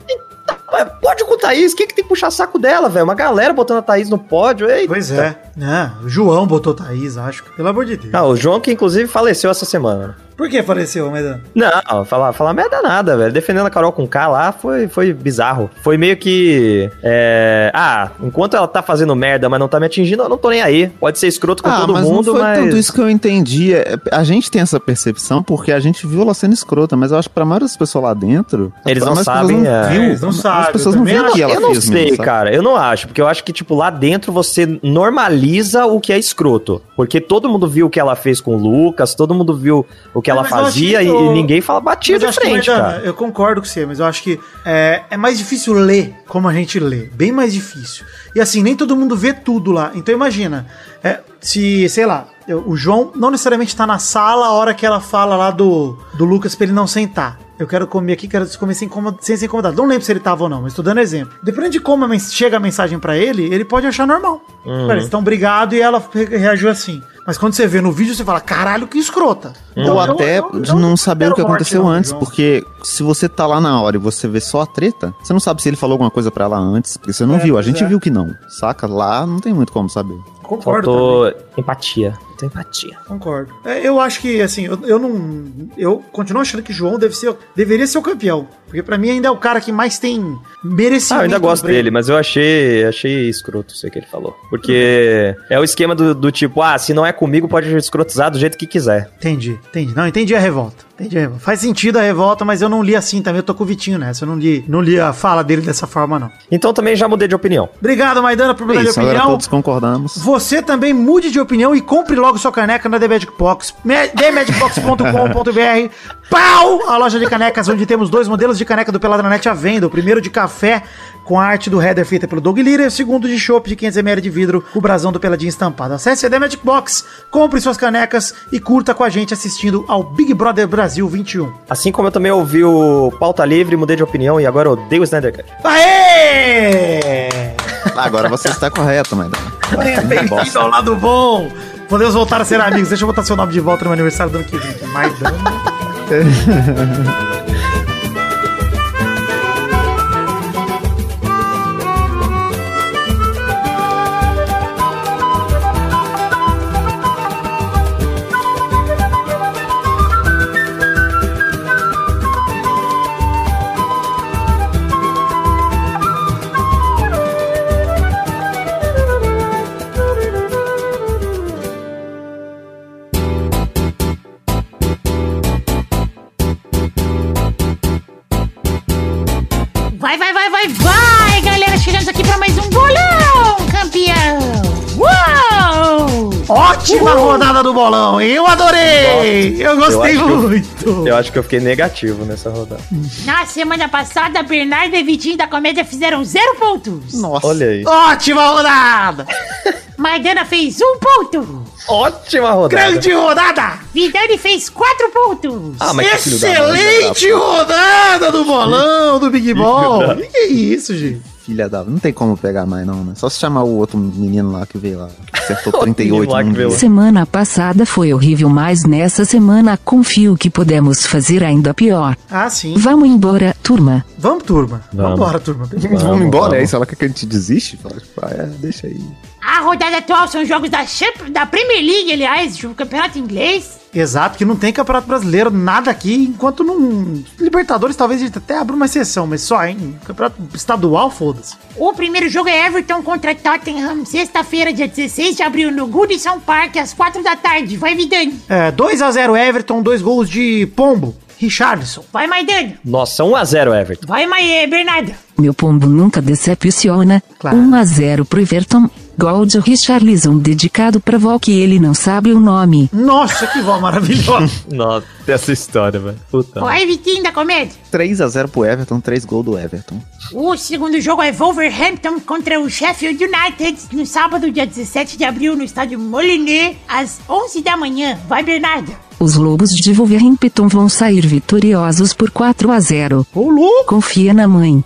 Mas Pódio com Thaís, quem que tem que puxar saco dela, velho? Uma galera botando a Thaís no pódio. Eita. Pois é. é. O João botou Thaís, acho. Pelo amor de Deus. Ah, o João que inclusive faleceu essa semana. Por que faleceu, Maidana? Não, falar, falar merda nada, velho. Defendendo a Carol com K lá foi, foi bizarro. Foi meio que. é, ah, enquanto ela tá fazendo merda, mas não tá me atingindo, eu não tô nem aí. Pode ser escroto com Ah, todo mas mundo, não foi mas. tanto isso que eu entendi. É, A gente tem essa percepção porque a gente viu ela sendo escrota, mas eu acho que pra maioria das pessoas lá dentro... Eles não sabem, pessoas é. viu, Eles não As pessoas não viram o que ela eu não fez sei, mesmo, cara. Eu não acho. Porque eu acho que, tipo, lá dentro você normaliza o que é escroto. Porque todo mundo viu o que ela fez com o Lucas, todo mundo viu o que É, ela fazia que e, eu- e ninguém fala batia de que, frente, cara. Eu concordo com você, mas eu acho que é, é mais difícil ler como a gente lê. Bem mais difícil. E assim, nem todo mundo vê tudo lá. Então imagina, é, se, sei lá, eu- o João não necessariamente tá na sala a hora que ela fala lá do, do Lucas pra ele não sentar. Eu quero comer aqui, quero comer sem, incomod- sem ser incomodado. Não lembro se ele tava ou não, mas tô dando exemplo. Dependendo de como chega a mensagem pra ele, ele pode achar normal. Uhum. Pera, eles estão brigados e ela re- reagiu assim. Mas quando você vê no vídeo, você fala, caralho, que escrota. Então, Ou eu- até eu- de eu não saber o que morte, aconteceu não, antes, João. porque se você tá lá na hora e você vê só a treta, você não sabe se ele falou alguma coisa pra ela antes, porque você não É, viu. A gente é. viu que não, saca? Lá não tem muito como saber. Concordo. Faltou empatia. Faltou empatia. Concordo. É, eu acho que, assim, eu, eu não. Eu continuo achando que João deve ser, deveria ser o campeão. Porque pra mim ainda é o cara que mais tem merecimento. Ah, eu ainda gosto dele, mas eu achei, achei escroto isso que ele falou. Porque é o esquema do, do tipo, ah, se não é comigo, pode escrotizar do jeito que quiser. Entendi, entendi. Não, entendi a revolta. Entendi a revolta. Faz sentido a revolta, mas eu não li assim também. Eu tô com o Vitinho nessa. Eu não li, não li a fala dele dessa forma, não. Então também já mudei de opinião. Obrigado, Maidana, por mudar É de isso, agora opinião. todos concordamos. Você também mude de opinião e compre logo sua caneca na The Magic Box. TheMagicBox.com.br Pau! A loja de canecas onde temos dois modelos de caneca do Peladranet à venda. O primeiro de café com a arte do header feita pelo Doug Lira e o segundo de chopp de 500ml de vidro com o brasão do Peladinho estampado. Acesse a The Magic Box, compre suas canecas e curta com a gente assistindo ao Big Brother Brasil 21. Assim como eu também ouvi o Pauta Livre, mudei de opinião e agora eu odeio o Snyder Cut. Aê! Agora você está correto, Maidana. Bem-vindo ao lado bom! Podemos voltar a ser amigos. Deixa eu botar seu nome de volta no meu aniversário do ano que vem. Maidana. rodada do bolão, hein? eu adorei! Eu gostei Eu que eu- muito! Eu acho que eu fiquei negativo nessa rodada. Na semana passada, Bernardo e Vitinho da Comédia fizeram zero pontos. Nossa. Olha aí. Ótima rodada! Maidana fez um ponto. Ótima rodada. Grande rodada! Vidani fez quatro pontos. Ah, mãe, Excelente rodada do bolão do Big Ball! Que que é isso, gente? Filha da... Não tem como pegar mais, não, né? Só se chamar o outro menino lá que veio lá. Que acertou Outro 38 menino lá num que veio dia. lá. Semana passada foi horrível, mas nessa semana confio que podemos fazer ainda pior. Ah, sim. Vamos embora, turma. Vamos, turma. Vamos. Vambora, turma. Vamos, embora, vamos. é isso? Ela quer que a gente desiste? Fala, tipo, ah, é, deixa aí. A rodada atual são jogos da, da Premier League, aliás, o campeonato inglês. Exato, que não tem campeonato brasileiro, nada aqui, enquanto não. Libertadores talvez a gente até abra uma exceção, mas só, hein? Campeonato estadual, foda-se. O primeiro jogo é Everton contra Tottenham, sexta-feira, dia 16 de abril, no Goodison Park, às 4 da tarde. Vai, Vidani. É, 2x0 Everton, dois gols de Pombo, Richardson. Vai, Maidana. Nossa, 1x0 Everton. Vai, Maia, Bernarda. Meu pombo nunca decepciona. Claro. 1 a 0 pro Everton. Gol de Richarlison dedicado pra vó que ele não sabe o nome. Nossa, que voz maravilhosa. Nossa, essa história, velho. Puta. Vai, Vitinho da Comédia. 3x0 pro Everton, 3 gols do Everton. O segundo jogo é Wolverhampton contra o Sheffield United, no sábado, dia 17 de abril, no estádio Molineux, às 11 da manhã. Vai, Bernarda. Os Lobos de Wolverhampton vão sair vitoriosos por 4 a 0. Ô, louco. Confia na mãe.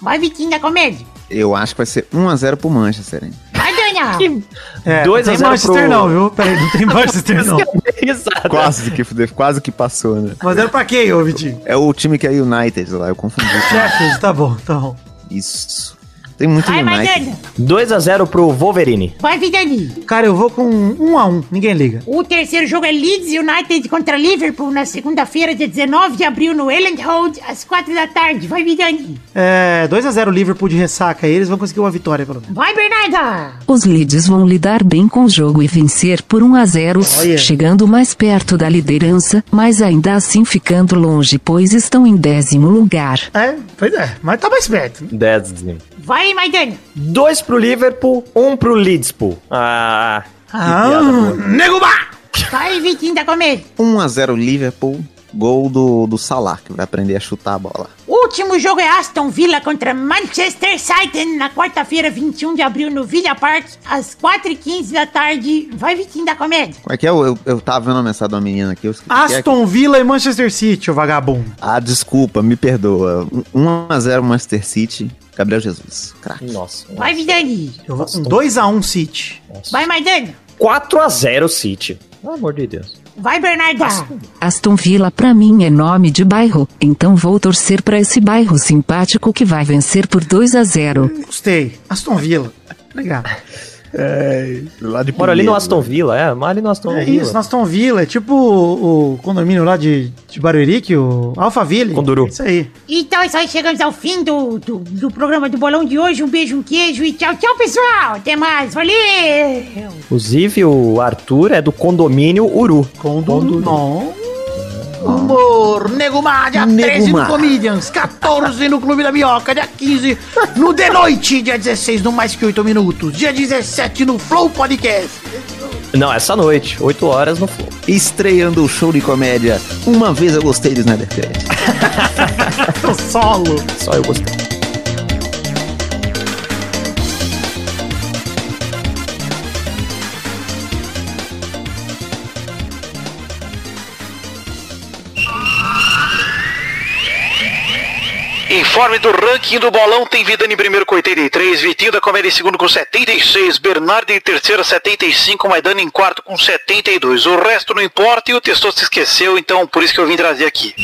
Vai, Vitinho da Comédia. Eu acho que vai ser 1x0 pro Manchester, hein? Vai, Daniel. É, Dois não a tem zero Manchester pro- não, viu? Peraí, não tem Manchester não. Exato. Quase que, quase que passou, né? Mas era pra quem, ô Vitinho? É o time que é United lá, eu confundi. Sheffield, tá bom, tá bom. Isso. Tem muito Vai, United. Maidana. 2x0 pro Wolverine. Vai, Vidani. Cara, eu vou com um a um, ninguém liga. O terceiro jogo é Leeds United contra Liverpool, na segunda-feira, dia 19 de abril, no Elland Road, às 4 da tarde. Vai, Vidani. É, 2x0 Liverpool de ressaca eles vão conseguir uma vitória, pelo menos. Vai, Bernarda. Os Leeds vão lidar bem com o jogo e vencer por 1 a 0, Olha. chegando mais perto da liderança, mas ainda assim ficando longe, pois estão em décimo lugar. É, pois é, mas tá mais perto. né? 10. Vai, Maidana. 2 pro Liverpool, 1 pro Leedspool. Ah, nego ba! Vai, Vitinho da Comédia. 1x0 Liverpool, gol do, do Salah, que vai aprender a chutar a bola. Último jogo é Aston Villa contra Manchester City, na quarta-feira, 21 de abril, no Villa Park, às 4h15 da tarde. Vai, Vitinho da Comédia. Como é que é? Eu, eu, eu tava vendo a mensagem de uma menina aqui. Eu esqueci que é. Aston Villa e Manchester City, o vagabundo. Ah, desculpa, me perdoa. 1x0 Manchester City, Gabriel Jesus. Craque. Nossa. Vai, Vidani. Eu vou com 2x1 City. Vai, Maidana. 4x0 City. Pelo amor de Deus. Vai, Bernarda. Aston Villa pra mim é nome de bairro, então vou torcer pra esse bairro simpático que vai vencer por 2 a 0. Gostei. Aston Villa. Legal. Lá de Mora ali no Aston né? Villa, é. Mora ali no Aston É Villa. isso, no Aston Villa. É tipo o, o condomínio lá de, de Barueri, que o Alphaville. Conduru. É Isso aí. Então é isso aí, chegamos ao fim do, do, do programa do Bolão de hoje. Um beijo, um queijo e tchau, tchau, pessoal. Até mais, valeu! Inclusive, o Arthur é do condomínio Uru. Conduru. Não. Humor, Nego Má, dia Nego 13 no Má. Comedians, 14 no Clube da Minhoca, dia 15 no The Noite, dia 16 no Mais Que 8 Minutos, dia 17 no Flow Podcast. Não, essa noite, 8 horas no Flow. Estreando o show de comédia. Uma vez eu gostei do Snydercast. O solo. Só eu gostei. Informe do ranking do bolão tem Vidani em primeiro com 83, Vitinho da Comédia em segundo com 76, Bernardo em terceiro 75, Maidana em quarto com 72. O resto não importa e o Testor se esqueceu, então por isso que eu vim trazer aqui.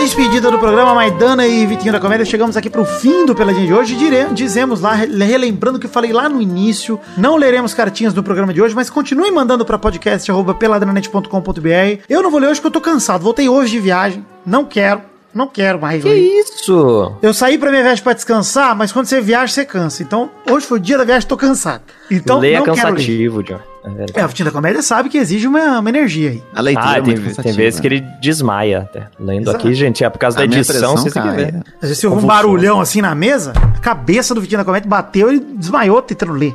Despedida do programa Maidana e Vitinho da Comédia. Chegamos aqui para o fim do Peladinha de hoje. Dire- dizemos lá, re- relembrando o que falei lá no início, não leremos cartinhas do programa de hoje, mas continue mandando para podcast.peladranet.com.br. Eu não vou ler hoje porque eu tô cansado. Voltei hoje de viagem. Não quero. Não quero mais. Que ler. isso? Eu saí pra minha viagem pra descansar, mas quando você viaja, você cansa. Então, hoje foi o dia da viagem, tô cansado. Então, Ler é não quero ler. cansativo, John. É. É, o Vitinho da Comédia sabe que exige uma, uma energia aí. A leitura Ah, é tem, muito tem vezes que ele desmaia até. Lendo Exato. aqui, gente, é por causa da A minha edição, vocês têm que ver. Às vezes você ouve um barulhão assim na mesa, a cabeça do Vitinho da Comédia bateu e ele desmaiou tentando ler.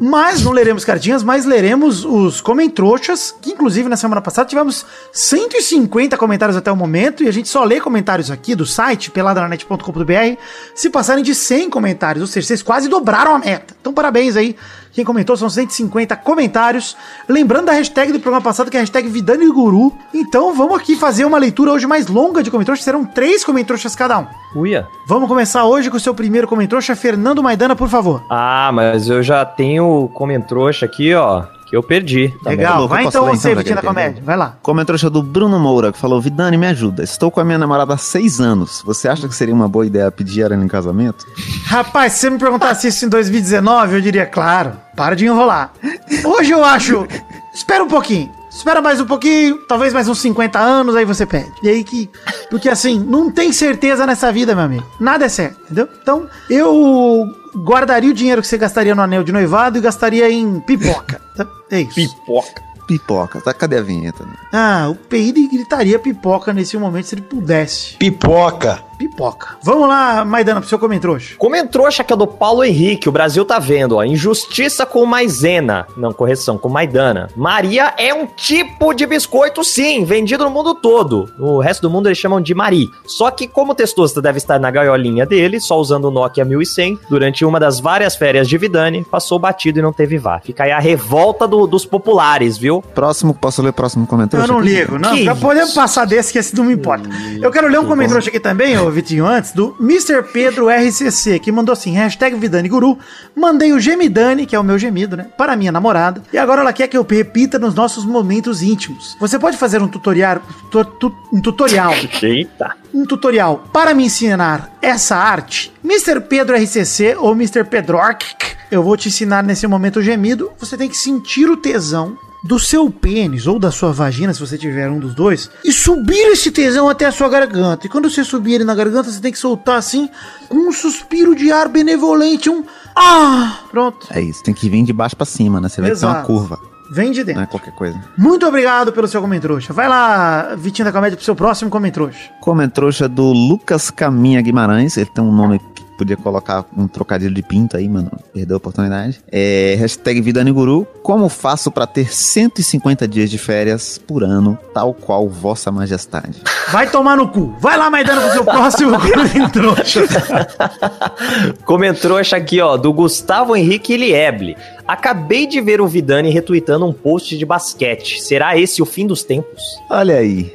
Mas não leremos cartinhas, mas leremos os comentroxas, que inclusive na semana passada tivemos 150 comentários até o momento, e a gente só lê comentários aqui do site, peladranet.com.br, se passarem de 100 comentários, ou seja, vocês quase dobraram a meta. Então parabéns aí, quem comentou, são 150 comentários. Lembrando da hashtag do programa passado, que é a hashtag Vidani Guru. Então vamos aqui fazer uma leitura hoje mais longa de comentroxas, serão três comentroxas cada um. Uia. Vamos começar hoje com o seu primeiro comentroxa, Fernando Maidana, por favor. Ah, mas eu já tenho o Comentrouxa aqui, ó. Que eu perdi. Tá Legal, vai então você, então, Vitinho da Comédia. Vai lá. Comentário do Bruno Moura, que falou: Vidani, me ajuda. Estou com a minha namorada há seis anos. Você acha que seria uma boa ideia pedir ela em casamento? Rapaz, se você me perguntasse isso em 2019, eu diria, claro, para de enrolar. Hoje eu acho. Espera um pouquinho. Espera mais um pouquinho, talvez mais uns 50 anos, aí você pede. E aí que. Porque assim, não tem certeza nessa vida, meu amigo. Nada é certo, entendeu? Então, eu guardaria o dinheiro que você gastaria no anel de noivado e gastaria em pipoca. tá? É isso. Pipoca. Pipoca. Tá, cadê a vinheta? Né? Ah, o Peide gritaria pipoca nesse momento se ele pudesse. Pipoca. Pipoca. Vamos lá, Maidana, pro seu comentrouxa. Comentrouxa que é do Paulo Henrique, o Brasil tá vendo, ó. Injustiça com maisena. Não, correção, com maidana. Maria é um tipo de biscoito, sim, vendido no mundo todo. No resto do mundo eles chamam de Mari. Só que como o Testosta deve estar na gaiolinha dele, só usando o Nokia 1100, durante uma das várias férias de Vidani, passou batido e não teve vá. Fica aí a revolta do- dos populares, viu? Próximo, posso ler o próximo comentário? Eu não ligo, não. Que Já podemos passar desse que esse não me importa. Eu quero ler um comentário aqui também, ô Vitinho, antes, do Mr. Pedro RCC, que mandou assim, hashtag Vidani Guru, mandei o gemidani, que é o meu gemido, né, para minha namorada, e agora ela quer que eu repita nos nossos momentos íntimos. Você pode fazer um tutorial, tu- tu- um tutorial Eita. um tutorial para me ensinar essa arte, Mr. Pedro RCC ou Mr. Pedrock, eu vou te ensinar nesse momento o gemido. Você tem que sentir o tesão do seu pênis ou da sua vagina, se você tiver um dos dois, e subir esse tesão até a sua garganta. E quando você subir ele na garganta, você tem que soltar assim, com um suspiro de ar benevolente, um ah, pronto. É isso, tem que vir de baixo pra cima, né? Você que tem uma curva, Vem de não dentro. é qualquer coisa. Muito obrigado pelo seu comentrouxa. Vai lá, Vitinho da Comédia, pro seu próximo comentrouxa. Comentrouxa do Lucas Caminha Guimarães, ele tem um nome podia colocar um trocadilho de pinto aí, mano, perdeu a oportunidade. É, hashtag Vida Niguru, como faço pra ter 150 dias de férias por ano, tal qual vossa majestade? Vai tomar no cu. Vai lá, Maidana, pro seu próximo comentrouxa. Comentrouxa aqui, ó, do Gustavo Henrique Lieble. Acabei de ver o Vidani retweetando um post de basquete. Será esse o fim dos tempos? Olha aí,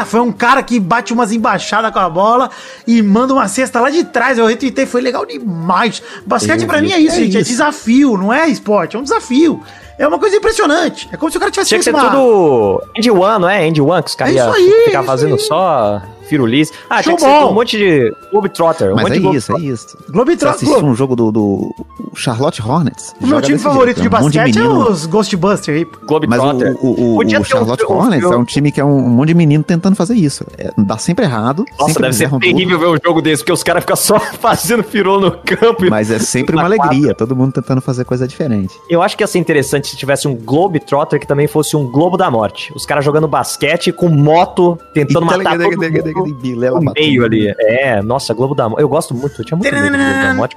Ah, foi um cara que bate umas embaixadas com a bola e manda uma cesta lá de trás. Eu retuitei, foi legal demais. Basquete vi. mim é isso, É gente. É isso. desafio, não é esporte, é um desafio. É uma coisa impressionante. É como se o cara tivesse Tinha que ser feito uma- tudo Andy One, não é? Andy One, que os caras É iam isso aí, ficar isso fazendo aí. só firulice. Ah, tinha que ser um monte de Globetrotter. Um mas monte é de isso, é Globetrotter. isso. Você Globetrotter. assistiu um jogo do, do Charlotte Hornets? O meu time favorito jeito, de é um monte basquete menino- é os Ghostbusters aí. Mas o, Globetrotter. o, o, o um Charlotte um Hornets é um time que é um, um monte de menino tentando fazer isso. É, dá sempre errado. Nossa, sempre deve ser erram tudo, terrível ver um jogo desse, porque os caras ficam só fazendo firula no campo. Mas é sempre uma alegria, todo mundo tentando fazer coisa diferente. Eu acho que ia ser interessante se tivesse um Globetrotter que também fosse um Globo da Morte. Os caras jogando basquete com moto, tentando matar todo mundo no meio ali. É, nossa, Globo da Morte. Eu gosto muito, eu tinha muito medo do Globo da Morte.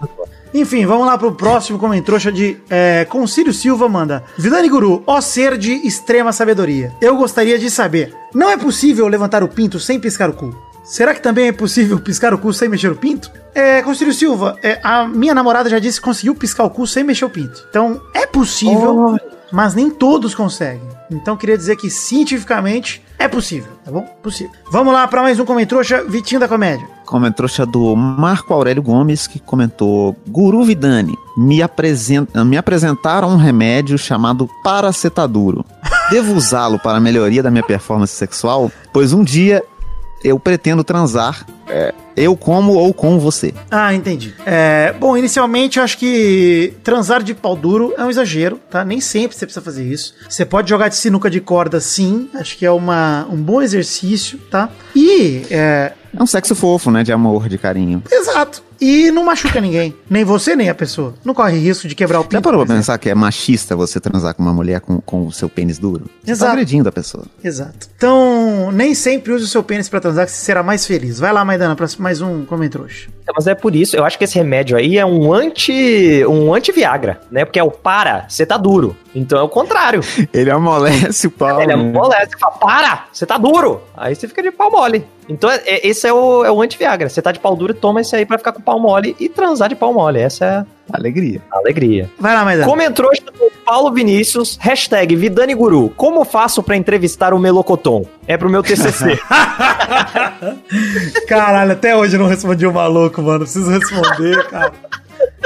Enfim, vamos lá pro próximo comentrouxa de é, Concílio Silva manda. Vidani Guru, ó ser de extrema sabedoria. Eu gostaria de saber. Não é possível levantar o pinto sem piscar o cu? Será que também é possível piscar o cu sem mexer o pinto? É, Concílio Silva, é, a minha namorada já disse que conseguiu piscar o cu sem mexer o pinto. Então, é possível, mas nem todos conseguem. Então, queria dizer que cientificamente é possível, tá bom? Possível. Vamos lá para mais um comentrouxa, Vitinho da Comédia. Comentrouxa do Marco Aurélio Gomes, que comentou: Guru Vidani, me, apresenta, me apresentaram um remédio chamado paracetaduro. Devo usá-lo para a melhoria da minha performance sexual? Pois um dia eu pretendo transar, é, eu como ou com você. Ah, entendi. É, bom, inicialmente eu acho que transar de pau duro é um exagero, tá? Nem sempre você precisa fazer isso. Você pode jogar de sinuca de corda sim, acho que é uma, um bom exercício, tá? E, é, É um sexo fofo, né? De amor, de carinho. exato. E não machuca ninguém. Nem você, nem a pessoa. Não corre risco de quebrar o Já pinto. parou pra pensar que é machista você transar com uma mulher com, com o seu pênis duro? Você Exato. tá agredindo a pessoa. Exato. Então, nem sempre use o seu pênis pra transar, que você será mais feliz. Vai lá, Maidana, pra mais um comentrouxa. É, Mas é por isso, eu acho que esse remédio aí é um anti. um anti-Viagra, né? Porque é o para, você tá duro. Então é o contrário. Ele amolece o pau. Ele é né? mole, você fala, para, você tá duro. Aí você fica de pau mole. Então é- é- esse é o, é o anti-Viagra. Você tá de pau duro, toma esse aí pra ficar com pau mole e transar de pau mole. Essa é Alegria. alegria. Vai lá, Maidana. Comentou do Paulo Vinícius, hashtag Vidani Guru. Como faço pra entrevistar o Melocoton? É pro meu TCC. Caralho, até hoje eu não respondi o maluco, mano. Preciso responder, cara.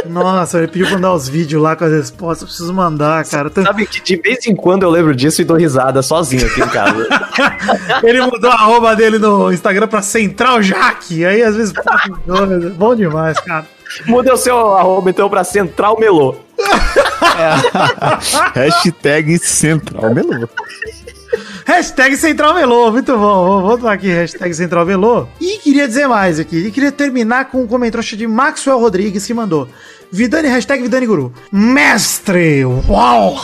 Nossa, ele pediu pra mandar os vídeos lá com as respostas. Eu preciso mandar, cara. Sabe que de vez em quando eu lembro disso e dou risada sozinho aqui em casa. Ele mudou a arroba dele no Instagram pra Central Jaque. Aí às vezes. Bom demais, cara. Muda o seu arroba então pra Central Melô. Hashtag Central Melô. Hashtag Central Melô, muito bom. Vou botar aqui, hashtag Central Melô. E queria dizer mais aqui. E queria terminar com um comentário de Maxwell Rodrigues que mandou. Vidani, hashtag Vidani Guru. Mestre! Uau!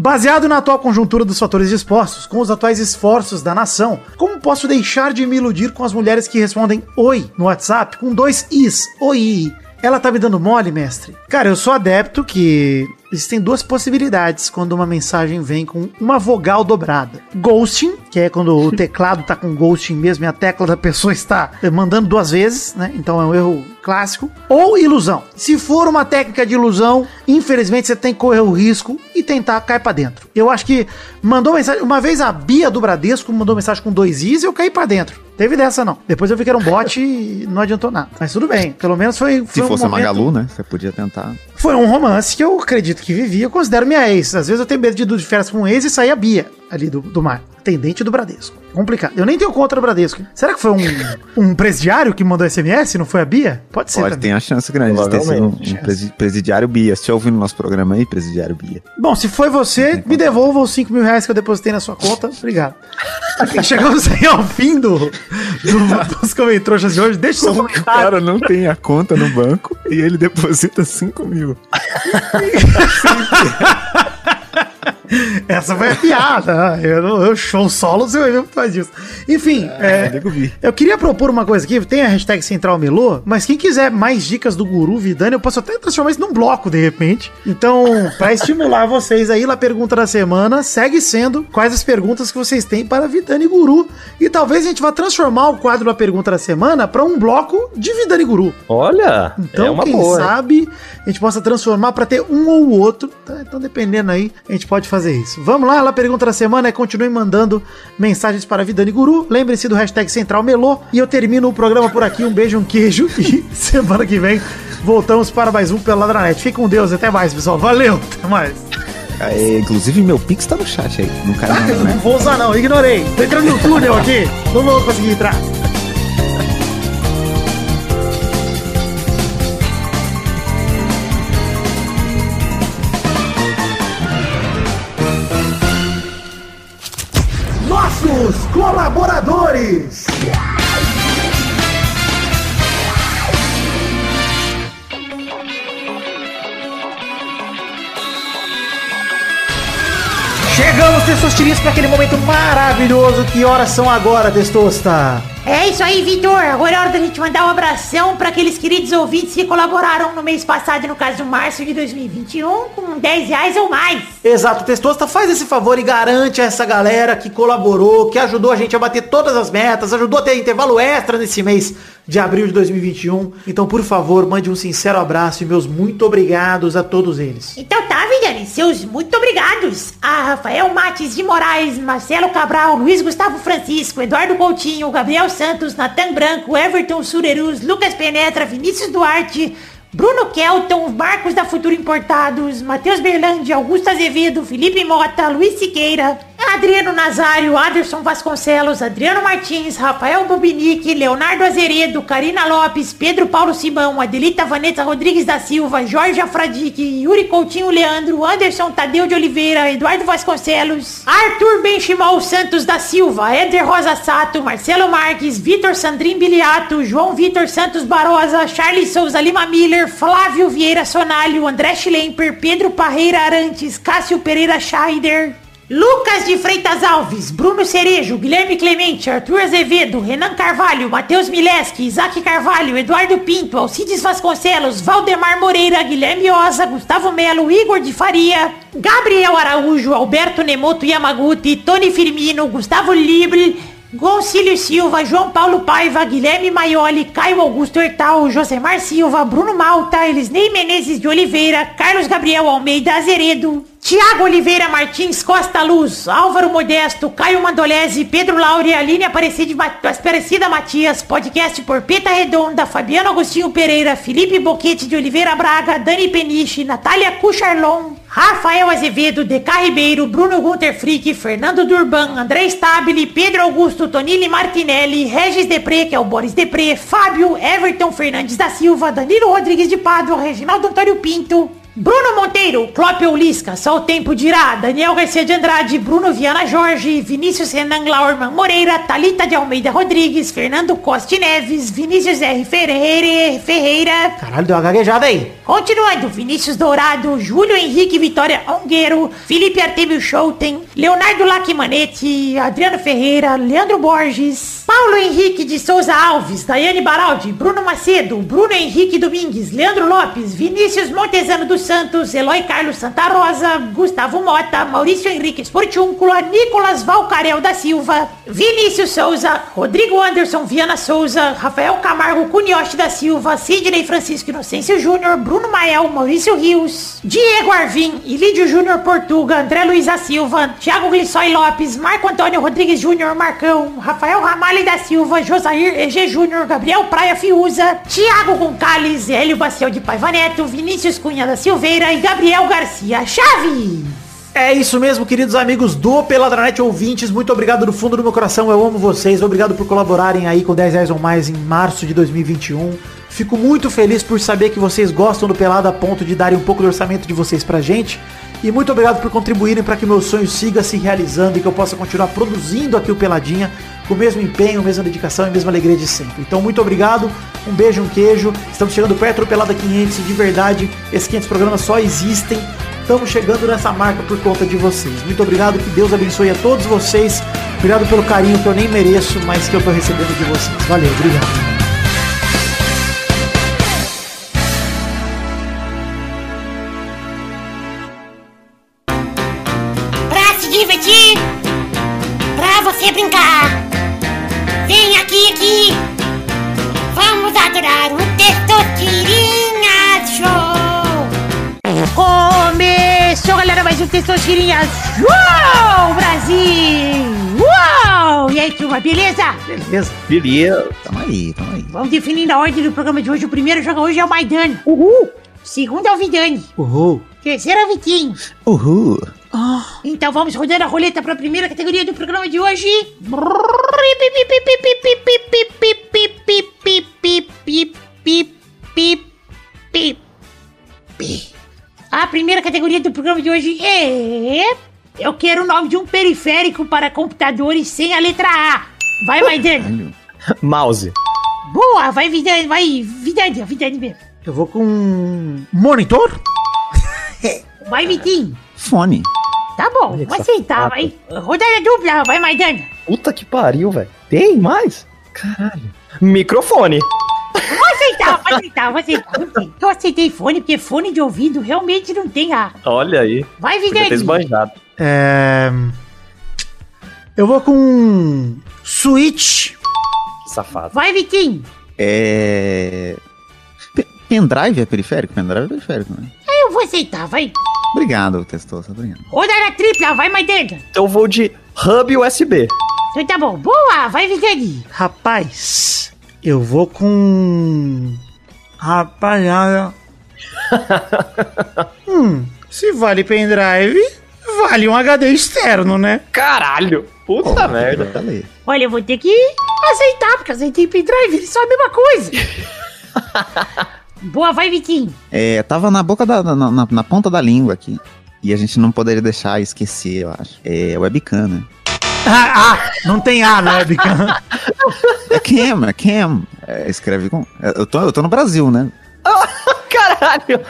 Baseado na atual conjuntura dos fatores dispostos, com os atuais esforços da nação, como posso deixar de me iludir com as mulheres que respondem oi no WhatsApp com dois is? Oi! Ela tá me dando mole, mestre? Cara, eu sou adepto que existem duas possibilidades quando uma mensagem vem com uma vogal dobrada. Ghosting, que é quando o teclado tá com ghosting mesmo e a tecla da pessoa está mandando duas vezes, né? Então é um erro clássico. Ou ilusão. Se for uma técnica de ilusão, infelizmente você tem que correr o risco e tentar cair pra dentro. Eu acho que mandou mensagem. Uma vez a Bia do Bradesco mandou mensagem com dois is e eu caí pra dentro. Teve dessa não. Depois eu vi que era um bot e não adiantou nada. Mas tudo bem. Pelo menos foi. Se foi um fosse a momento- Magalu, né? Você podia tentar. foi um romance que eu acredito que vivi, eu considero minha ex. Às vezes eu tenho medo de ir de férias com um ex e sair a Bia ali do, do mar. Atendente do Bradesco. Complicado. Eu nem tenho conta do Bradesco. Será que foi um, um presidiário que mandou SMS? Não foi a Bia? Pode ser Pode, também. tem a chance grande de ter sido um, um presi- presidiário Bia. Você já ouviu no nosso programa aí, presidiário Bia? Bom, se foi você, me devolva os 5 mil reais que eu depositei na sua conta. Obrigado. Chegamos aí ao fim do, do- dos comentários de hoje. Deixa seu O comentário. cara não tem a conta no banco e ele deposita 5 mil. Essa foi a piada. Eu, não- eu show solo, você vai ver por disso. Enfim, é, nego vi. eu queria propor uma coisa aqui. Tem a hashtag Central Melô, mas quem quiser mais dicas do Guru Vidani, eu posso até transformar isso num bloco de repente. Então, pra estimular vocês aí, lá pergunta da semana segue sendo quais as perguntas que vocês têm para Vidani Guru. E talvez a gente vá transformar o quadro da pergunta da semana para um bloco de Vidani Guru. Olha, Então, é uma quem boa. sabe a gente possa transformar para ter um ou outro. tá? Então, dependendo aí, a gente pode fazer isso. Vamos lá, a pergunta da semana é continue mandando mensagens para a Vidani Guru. Lembre-se do hashtag Central Melô. E eu termino o programa por aqui. Um beijo, um queijo. E semana que vem voltamos para mais um pela Ladranet. Fique com Deus. Até mais, pessoal. Valeu. Até mais. É, inclusive, meu Pix tá no chat aí. Não cai nada, Não né? vou usar, não. Ignorei. Tô entrando no túnel aqui. Não vou conseguir entrar. Colaboradores. Chegamos, Testosterinhas, para aquele momento maravilhoso. Que horas são agora, Testosta? É isso aí, Vitor. Agora é hora da gente mandar um abração para aqueles queridos ouvintes que colaboraram no mês passado, no caso, março de 2021, com 10 reais ou mais. Exato, Testosta, faz esse favor e garante a essa galera que colaborou, que ajudou a gente a bater todas as metas, ajudou a ter intervalo extra nesse mês de abril de 2021. Então, por favor, mande um sincero abraço e meus muito obrigados a todos eles. Então tá, Vidani, seus muito obrigados a Rafael De Moraes, Marcelo Cabral, Luiz Gustavo Francisco, Eduardo Coutinho, Gabriel Santos, Natan Branco, Everton Surerus, Lucas Penetra, Vinícius Duarte, Bruno Kelton, Marcos da Futuro Importados, Matheus Berlandi, Augusto Azevedo, Felipe Mota, Luiz Siqueira, Adriano Nazário, Aderson Vasconcelos, Adriano Martins, Rafael Bobinique, Leonardo Azeredo, Karina Lopes, Pedro Paulo Simão, Adelita Vanessa Rodrigues da Silva, Jorge Afradique, Yuri Coutinho Leandro, Anderson Tadeu de Oliveira, Eduardo Vasconcelos, Arthur Benchimol Santos da Silva, Éder Rosa Sato, Marcelo Marques, Vitor Sandrin Biliato, João Vitor Santos Barosa, Charles Souza Lima Miller, Flávio Vieira Sonalho, André Schlemper, Pedro Parreira Arantes, Cássio Pereira Scheider, Lucas de Freitas Alves, Bruno Cerejo, Guilherme Clemente, Arthur Azevedo, Renan Carvalho, Matheus Mileski, Isaac Carvalho, Eduardo Pinto, Alcides Vasconcelos, Valdemar Moreira, Guilherme Oza, Gustavo Melo, Igor de Faria, Gabriel Araújo, Alberto Nemoto Yamaguchi, Tony Firmino, Gustavo Libre, Gonçalves Silva, João Paulo Paiva, Guilherme Maioli, Caio Augusto Hertal, Josemar Silva, Bruno Malta, Elisnei Menezes de Oliveira, Carlos Gabriel Almeida Azeredo, Tiago Oliveira Martins Costa Luz, Álvaro Modesto, Caio Mandolese, Pedro Laure, Aline Aparecida, Matias, podcast por Peta Redonda, Fabiano Agostinho Pereira, Felipe Boquete de Oliveira Braga, Dani Peniche, Natália Cucharlon, Rafael Azevedo, Deca Ribeiro, Bruno Gunter Frick, Fernando Durban, André Stabile, Pedro Augusto, Tonini Martinelli, Regis Depré, que é o Boris Depré, Fábio, Everton Fernandes da Silva, Danilo Rodrigues de Pádua, Reginaldo Antônio Pinto, Bruno Monteiro, Clópio Lisca, só o tempo dirá, Daniel Garcia de Andrade, Bruno Viana Jorge, Vinícius Renan Laurman Moreira, Talita de Almeida Rodrigues, Fernando Costa Neves, Vinícius R. Ferreira, Ferreira, Caralho, deu uma gaguejada aí. Continuando, Vinícius Dourado, Júlio Henrique Vitória Ongueiro, Felipe Artemio Schouten, Leonardo Lacimanetti, Adriano Ferreira, Leandro Borges, Paulo Henrique de Souza Alves, Daiane Baraldi, Bruno Macedo, Bruno Henrique Domingues, Leandro Lopes, Vinícius Montezano dos Santos, Eloy Carlos Santa Rosa, Gustavo Mota, Maurício Henrique Esportiúncula, Nicolas Valcarel da Silva, Vinícius Souza, Rodrigo Anderson Viana Souza, Rafael Camargo Cunioche da Silva, Sidney Francisco Inocêncio Júnior, Bruno Mael, Maurício Rios, Diego Arvim, Ilídio Júnior Portuga, André Luiz da Silva, Thiago Glissói Lopes, Marco Antônio Rodrigues Júnior Marcão, Rafael Ramalho da Silva, Josair EG Júnior, Gabriel Praia Fiuza, Thiago Goncalves, Hélio Baciel de Paiva Neto, Vinícius Cunha da Silveira e Gabriel Garcia Chave. É isso mesmo, queridos amigos do Peladranet ouvintes. Muito obrigado do fundo do meu coração. Eu amo vocês. Obrigado por colaborarem aí com 10 reais ou mais em março de 2021. Fico muito feliz por saber que vocês gostam do Pelado a ponto de darem um pouco do orçamento de vocês pra gente. E muito obrigado por contribuírem para que meu sonho siga se realizando e que eu possa continuar produzindo aqui o Peladinha com o mesmo empenho, mesma dedicação e a mesma alegria de sempre. Então, muito obrigado, um beijo, um queijo. Estamos chegando perto do Pelada 500 e de verdade, esses 500 programas só existem. Estamos chegando nessa marca por conta de vocês. Muito obrigado, que Deus abençoe a todos vocês. Obrigado pelo carinho que eu nem mereço, mas que eu tô recebendo de vocês. Valeu, obrigado. Testosterinha Show, Brasil. Uou! E aí, turma, beleza? Beleza. Beleza. Tamo aí, tamo aí. Vamos definindo a ordem do programa de hoje. O primeiro jogo hoje é o Maidana. Uhul. Segundo é o Vidani. Uhul. Terceiro é o Vitinho. Uhul. Então vamos rodando a roleta para a primeira categoria do programa de hoje. A primeira categoria do programa de hoje é. Eu quero o nome de um periférico para computadores sem a letra A. Vai, Maidana. Mouse. Boa, vai, Vidani, vai, Vidani, Vidani mesmo. Eu vou com monitor? Vai, Vitinho. Fone. Tá bom, Olha vou aceitar, safado. vai. Rodada dupla, vai, Maidana. Puta que pariu, velho. Tem mais? Caralho. Microfone. Vou aceitar, vou aceitar, vou aceitar. Eu aceitei fone, porque fone de ouvido realmente não tem A. Olha aí. Vai, Vidani. É... Eu vou com um Switch. Safado. Vai, Vitinho. É. Pe- Pendrive é periférico? Pendrive é periférico, né? Eu vou aceitar, vai. Obrigado, Testoso, obrigado. Rodada tripla, vai. Então eu vou de hub USB. Então tá bom. Boa, vai, Vidani. Rapaz, eu vou com. Rapaziada. hum, se vale pendrive, vale um HD externo, né? Caralho. Puta merda. Já falei. Olha, eu vou ter que aceitar, porque aceitei pendrive, eles são a mesma coisa. Boa, vai, Vitinho. É, tava na boca da. Na, na- na ponta da língua aqui. E a gente não poderia deixar esquecer, eu acho. É webcam, né? Ah, ah, não tem A na webcam. É cam, é cam. É, escreve com. é, Eu tô, eu tô no Brasil, né? Caralho.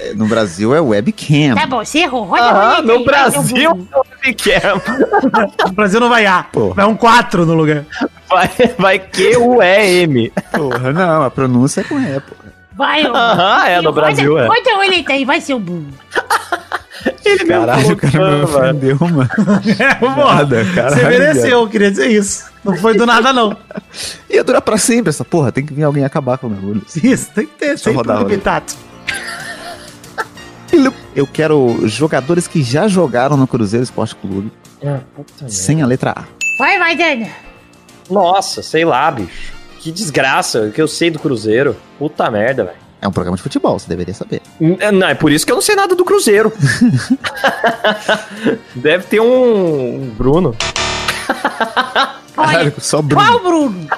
É, No Brasil é webcam. Tá bom, você errou. Roda a Aham, roleta aí, no Brasil, burro. webcam. No Brasil não vai A. Pô. Vai um 4 no lugar. Vai, vai Q-U-E-M. Porra, não, a pronúncia é com E, pô. Vai, ô. Aham, é, no Brasil, é. Roda a roleta aí, vai, seu burro. Ele mesmo Caralho, o cara me ofendeu, mano. É, Nada, caralho, Você mereceu, eu queria dizer isso. Não foi do nada, não. Ia durar pra sempre essa porra. Tem que vir alguém acabar com o bagulho. Isso, tem que ter sempre rodar, um. Eu quero jogadores que já jogaram no Cruzeiro Esporte Clube sem a letra A. Vai, Maidana. Nossa, sei lá, bicho. Que desgraça, o que eu sei do Cruzeiro. Puta merda, velho. É um programa de futebol, você deveria saber. É, Não, é por isso que eu não sei nada do Cruzeiro. Deve ter um, um Bruno. Olha, só Bruno. qual Bruno?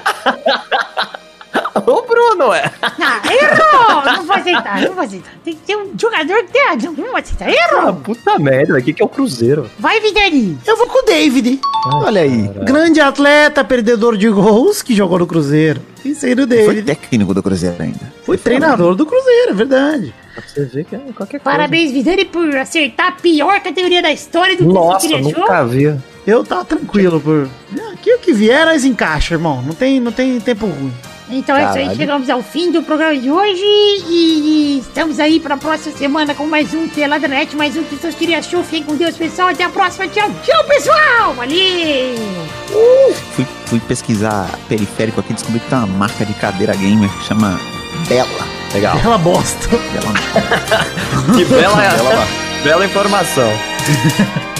o Bruno, é. Ah, errou! Não vou aceitar, não vou aceitar. Tem que ter um jogador que tem razão. Não vou aceitar. Ah, Errou! puta merda, o que, é o Cruzeiro? Vai, Vidani. Eu vou com o David. Olha aí. Grande atleta, perdedor de gols, que jogou no Cruzeiro. Pensei no Foi David. técnico do Cruzeiro ainda. Foi treinador do Cruzeiro, é verdade. Pra você ver que é qualquer coisa. Parabéns, Vidani, por acertar a pior categoria da história do que Nossa, você achou. nunca vi. Eu tava tranquilo por. Aqui o que vier, nós encaixa, irmão. Não tem, não tem tempo ruim. Então é isso aí, Caralho. chegamos ao fim do programa de hoje e, e estamos aí pra próxima semana com mais um Peladranet, mais um Pessoas Queria Show. Fiquem com Deus, pessoal. Até a próxima. Tchau, tchau, pessoal. Valeu! Fui, fui pesquisar periférico aqui e descobri que tem uma marca de cadeira gamer que chama Bela. Legal. Ela bosta. Bela, Que bela, Bela bela informação.